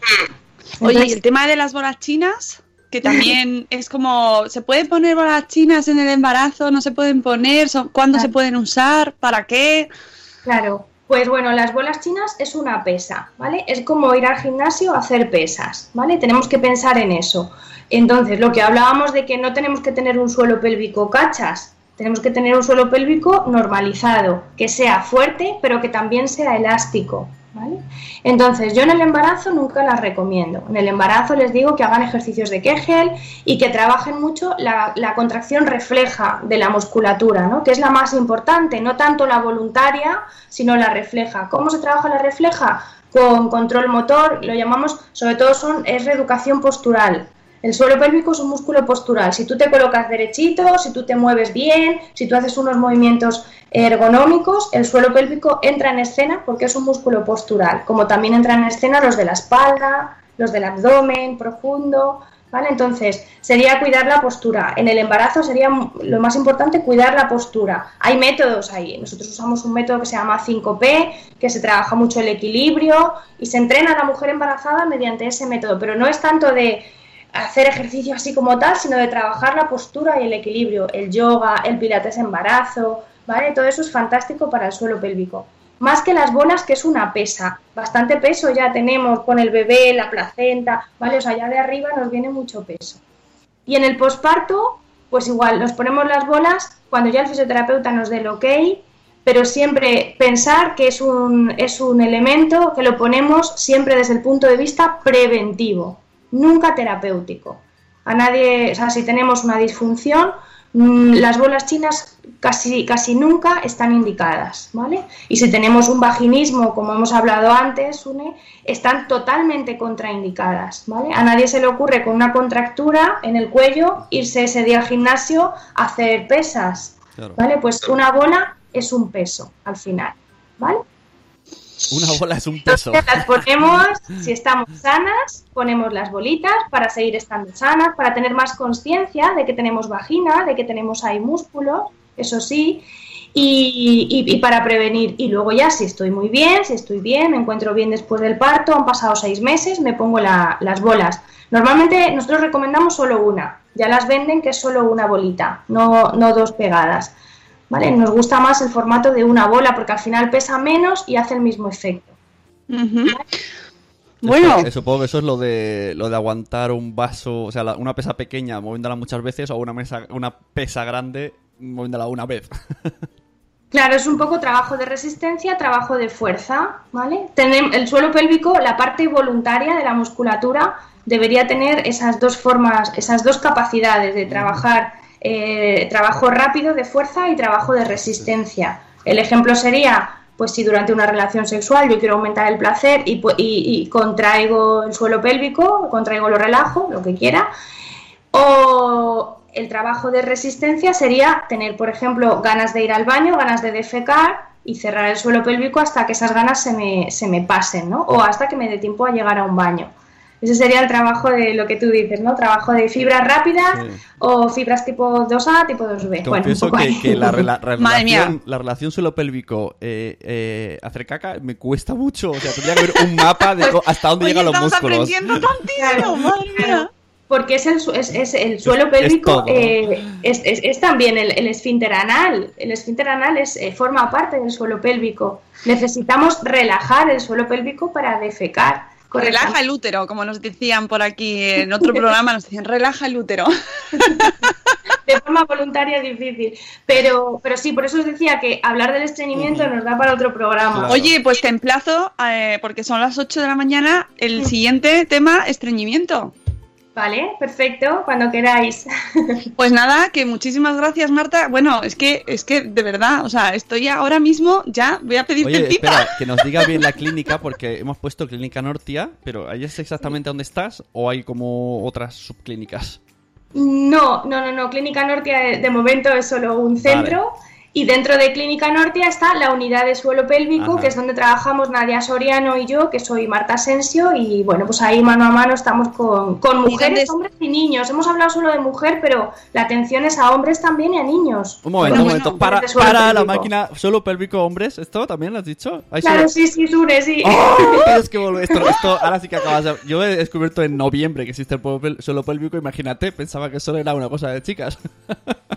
Oye, y el tema de las bolas chinas, que también [LAUGHS] es como, ¿se pueden poner bolas chinas en el embarazo? ¿No se pueden poner? ¿Son- ¿Cuándo se pueden usar? ¿Para qué? Claro, pues bueno, las bolas chinas es una pesa, ¿vale? Es como ir al gimnasio a hacer pesas, ¿vale? Tenemos que pensar en eso. Entonces, lo que hablábamos de que no tenemos que tener un suelo pélvico cachas, tenemos que tener un suelo pélvico normalizado, que sea fuerte, pero que también sea elástico, ¿vale? Entonces, yo en el embarazo nunca las recomiendo. En el embarazo les digo que hagan ejercicios de Kegel y que trabajen mucho la, contracción refleja de la musculatura, ¿no? Que es la más importante, no tanto la voluntaria, sino la refleja. ¿Cómo se trabaja la refleja? Con control motor, lo llamamos, sobre todo son, es reeducación postural. El suelo pélvico es un músculo postural. Si tú te colocas derechito, si tú te mueves bien, si tú haces unos movimientos ergonómicos, el suelo pélvico entra en escena porque es un músculo postural, como también entran en escena los de la espalda, los del abdomen profundo, ¿vale? Entonces, sería cuidar la postura. En el embarazo sería lo más importante cuidar la postura. Hay métodos ahí. Nosotros usamos un método que se llama 5P, que se trabaja mucho el equilibrio y se entrena a la mujer embarazada mediante ese método, pero no es tanto de hacer ejercicio así como tal, sino de trabajar la postura y el equilibrio, el yoga, el pilates embarazo, ¿vale? Todo eso es fantástico para el suelo pélvico. Más que las bolas, que es una pesa. Bastante peso ya tenemos con el bebé, la placenta, ¿vale? O sea, allá de arriba nos viene mucho peso. Y en el posparto, pues igual, nos ponemos las bolas cuando ya el fisioterapeuta nos dé el ok, pero siempre pensar que es un, es un elemento que lo ponemos siempre desde el punto de vista preventivo, nunca terapéutico. A nadie, o sea, si tenemos una disfunción, mm, las bolas chinas casi, casi nunca están indicadas, ¿vale? Y si tenemos un vaginismo, como hemos hablado antes, Une, están totalmente contraindicadas, ¿vale? A nadie se le ocurre con una contractura en el cuello irse ese día al gimnasio a hacer pesas, ¿vale? Pues una bola es un peso al final, ¿vale? Una bola es un peso. Entonces las ponemos, [LAUGHS] si estamos sanas, ponemos las bolitas para seguir estando sanas, para tener más conciencia de que tenemos vagina, de que tenemos ahí músculo, eso sí, y, y- y para prevenir. Y luego ya, si estoy muy bien, si estoy bien, me encuentro bien después del parto, han pasado seis meses, me pongo la- las bolas. Normalmente nosotros recomendamos solo una, ya las venden que es solo una bolita, no, no dos pegadas. ¿Vale? Nos gusta más el formato de una bola porque al final pesa menos y hace el mismo efecto. Bueno. Eso- supongo que eso es lo de lo de aguantar un vaso, o sea, la- una pesa pequeña moviéndola muchas veces o una mesa una pesa grande moviéndola una vez. [LAUGHS] Claro, es un poco trabajo de resistencia, trabajo de fuerza, ¿vale? Tenem- el suelo pélvico, la parte voluntaria de la musculatura, debería tener esas dos formas, esas dos capacidades de trabajar, eh, trabajo rápido de fuerza y trabajo de resistencia. El ejemplo sería, pues si durante una relación sexual yo quiero aumentar el placer y, y contraigo el suelo pélvico, contraigo lo relajo, lo que quiera, o el trabajo de resistencia sería tener, por ejemplo, ganas de ir al baño, ganas de defecar y cerrar el suelo pélvico hasta que esas ganas se me, se me pasen, ¿no? O hasta que me dé tiempo a llegar a un baño. Ese sería el trabajo de lo que tú dices, ¿no? Trabajo de fibras rápidas o fibras tipo 2A, tipo 2B. Como Bueno, un pienso poco que, que la, [LAUGHS] relación, la relación suelo pélvico eh, eh, hacer caca me cuesta mucho. O sea, tendría que ver un mapa de co- hasta dónde llegan los estamos músculos. aprendiendo tantísimo, madre mía. Porque es el, es, es el suelo pélvico, eh, es, es- es también el, el esfínter anal. El esfínter anal es, eh, forma parte del suelo pélvico. Necesitamos relajar el suelo pélvico para defecar. Relaja el útero, como nos decían por aquí en otro programa, nos decían relaja el útero. [LAUGHS] De forma voluntaria es difícil. Pero, pero sí, por eso os decía que hablar del estreñimiento nos da para otro programa. Oye, pues te emplazo, eh, porque son las 8 de la mañana, el siguiente tema, estreñimiento. Vale, perfecto, cuando queráis. [LAUGHS] Pues nada, que muchísimas gracias, Marta. Bueno, es que, es que de verdad, o sea, estoy ahora mismo, ya voy a pedirte Oye, espera, que nos diga bien la [LAUGHS] clínica, porque hemos puesto Clínica Nortia, pero ¿ahí es exactamente dónde estás o hay como otras subclínicas? No, no, no, no. Clínica Nortia de, de momento es solo un centro. Y dentro de Clínica Nortia está la unidad de suelo pélvico, Ajá. que es donde trabajamos Nadia Soriano y yo, que soy Marta Asensio, y bueno, pues ahí mano a mano estamos con, con ¿Y mujeres, dónde- hombres y niños. Hemos hablado solo de mujer, pero la atención es a hombres también y a niños. Un momento, un momento. Para, suelo para la máquina solo pélvico hombres, ¿esto también lo has dicho? Ahí Claro, solo- sí, sí, Sure, sí. ¡Oh! [LAUGHS] [LAUGHS] Tienes que volver. Esto, esto ahora sí que acabas de... Yo he descubierto en noviembre que existe el suelo pélvico, imagínate, pensaba que solo era una cosa de chicas. [LAUGHS]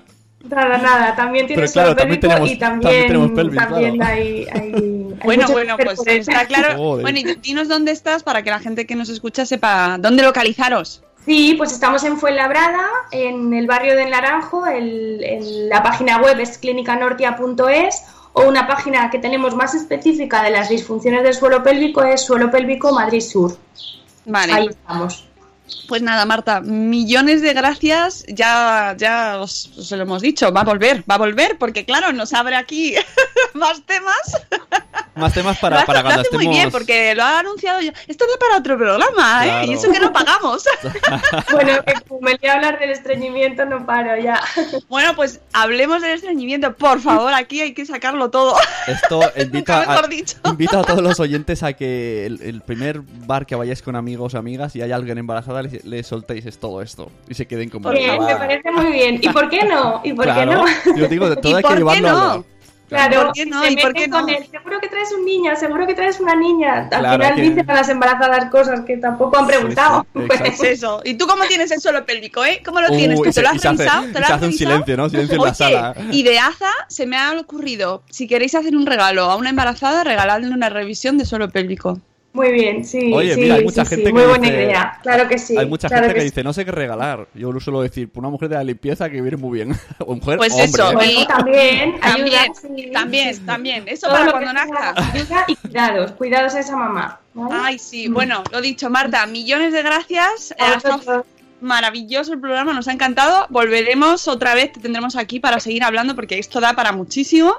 Nada, nada, también tiene Pero claro, suelo también pélvico tenemos- y también también, tenemos pelvis, también claro. hay, hay- hay [LAUGHS] Bueno, bueno, pues está claro. [LAUGHS] Joder. Bueno, y dinos dónde estás para que la gente que nos escucha sepa dónde localizaros. Sí, pues estamos en Fuenlabrada, en el barrio del Naranjo. el- el- la página web es clinicanortia.es o una página que tenemos más específica de las disfunciones del suelo pélvico es Suelo Pélvico Madrid Sur. Vale. Ahí estamos. Pues nada, Marta, millones de gracias. Ya, ya os, os lo hemos dicho, va a volver, va a volver, porque claro, nos abre aquí [LAUGHS] más temas. Más temas Lo para, hace, para lo cuando hace muy estemos. bien porque lo ha anunciado yo. Esto da para otro programa, ¿eh? Claro. Y eso que no pagamos. [LAUGHS] Bueno, que me voy a hablar del estreñimiento, no paro ya. bueno, pues hablemos del estreñimiento. Por favor, aquí hay que sacarlo todo. Esto [LAUGHS] invita a, mejor dicho. invita a todos los oyentes a que el, el primer bar que vayáis con amigos o amigas y hay alguien embarazada, le, le soltéis es todo esto y se queden como. Bien, me parece muy bien. ¿Y por qué no? ¿Y por qué Claro, no? yo digo, de todo ¿Y hay que por qué llevarlo no? a hablar. Claro, ¿Por qué no? se ¿Y por qué meten con no? él, seguro que traes un niño, seguro que traes una niña. Al Claro final que- dicen a las embarazadas cosas que tampoco han preguntado. Sí, sí, [LAUGHS] Pues, eso. ¿Y tú cómo tienes el suelo pélvico, eh? ¿Cómo lo Uh, tienes? ¿Tú se- te lo has y se hace- revisado? ¿Te lo has hace un silencio, ¿no? Silencio en la sala. Y de Aza se me ha ocurrido, si queréis hacer un regalo a una embarazada, regaladle una revisión de suelo pélvico. Muy bien, sí. Oye, sí, mira, hay sí, mucha sí, gente que Muy buena dice- idea, claro que sí. Hay mucha claro gente que, sí. dice, no sé qué regalar. Yo lo suelo decir, una mujer de la limpieza que viene muy bien. [LAUGHS] o mujer Pues hombre. eso, ¿eh? Y- también, También, ayuda, sí, también, sí, sí. también. Eso Todo para lo cuando nazca. ayuda y cuidados, cuidados a esa mamá. ¿vale? Ay, sí, bueno, lo dicho, Marta, millones de gracias. A maravilloso el programa, nos ha encantado. Volveremos otra vez, te tendremos aquí para seguir hablando porque esto da para muchísimo.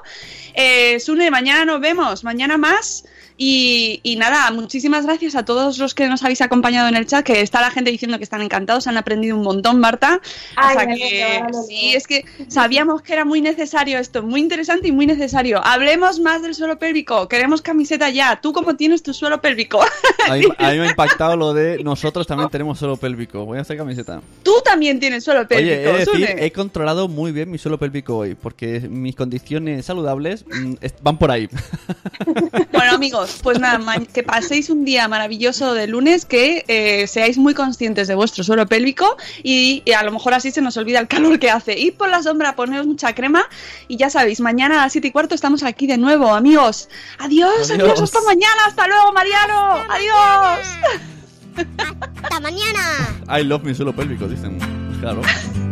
Eh, Sune, mañana nos vemos, mañana más. Y, y nada, muchísimas gracias a todos los que nos habéis acompañado en el chat, que está la gente diciendo que están encantados, han aprendido un montón, Marta. Ay, o sea que sí, es que sabíamos que era muy necesario esto, muy interesante y muy necesario. Hablemos más del suelo pélvico, queremos camiseta ya. ¿Tú cómo tienes tu suelo pélvico? A mí, a mí me ha [LAUGHS] impactado lo de nosotros también tenemos suelo pélvico. Voy a hacer camiseta. Tú también tienes suelo pélvico, Oye, he de decir, Sune. he controlado muy bien mi suelo pélvico hoy, porque mis condiciones saludables mm, van por ahí. Bueno, amigos, pues nada, que paséis un día maravilloso de lunes, que eh, seáis muy conscientes de vuestro suelo pélvico y, y a lo mejor así se nos olvida el calor que hace. Id por la sombra, poneros mucha crema y ya sabéis, mañana a las 7 y cuarto estamos aquí de nuevo, amigos. Adiós, adiós, Adiós. hasta mañana, hasta luego, Mariano. Adiós. ¡Hasta mañana! I love mi suelo pélvico, dicen. Claro. [LAUGHS]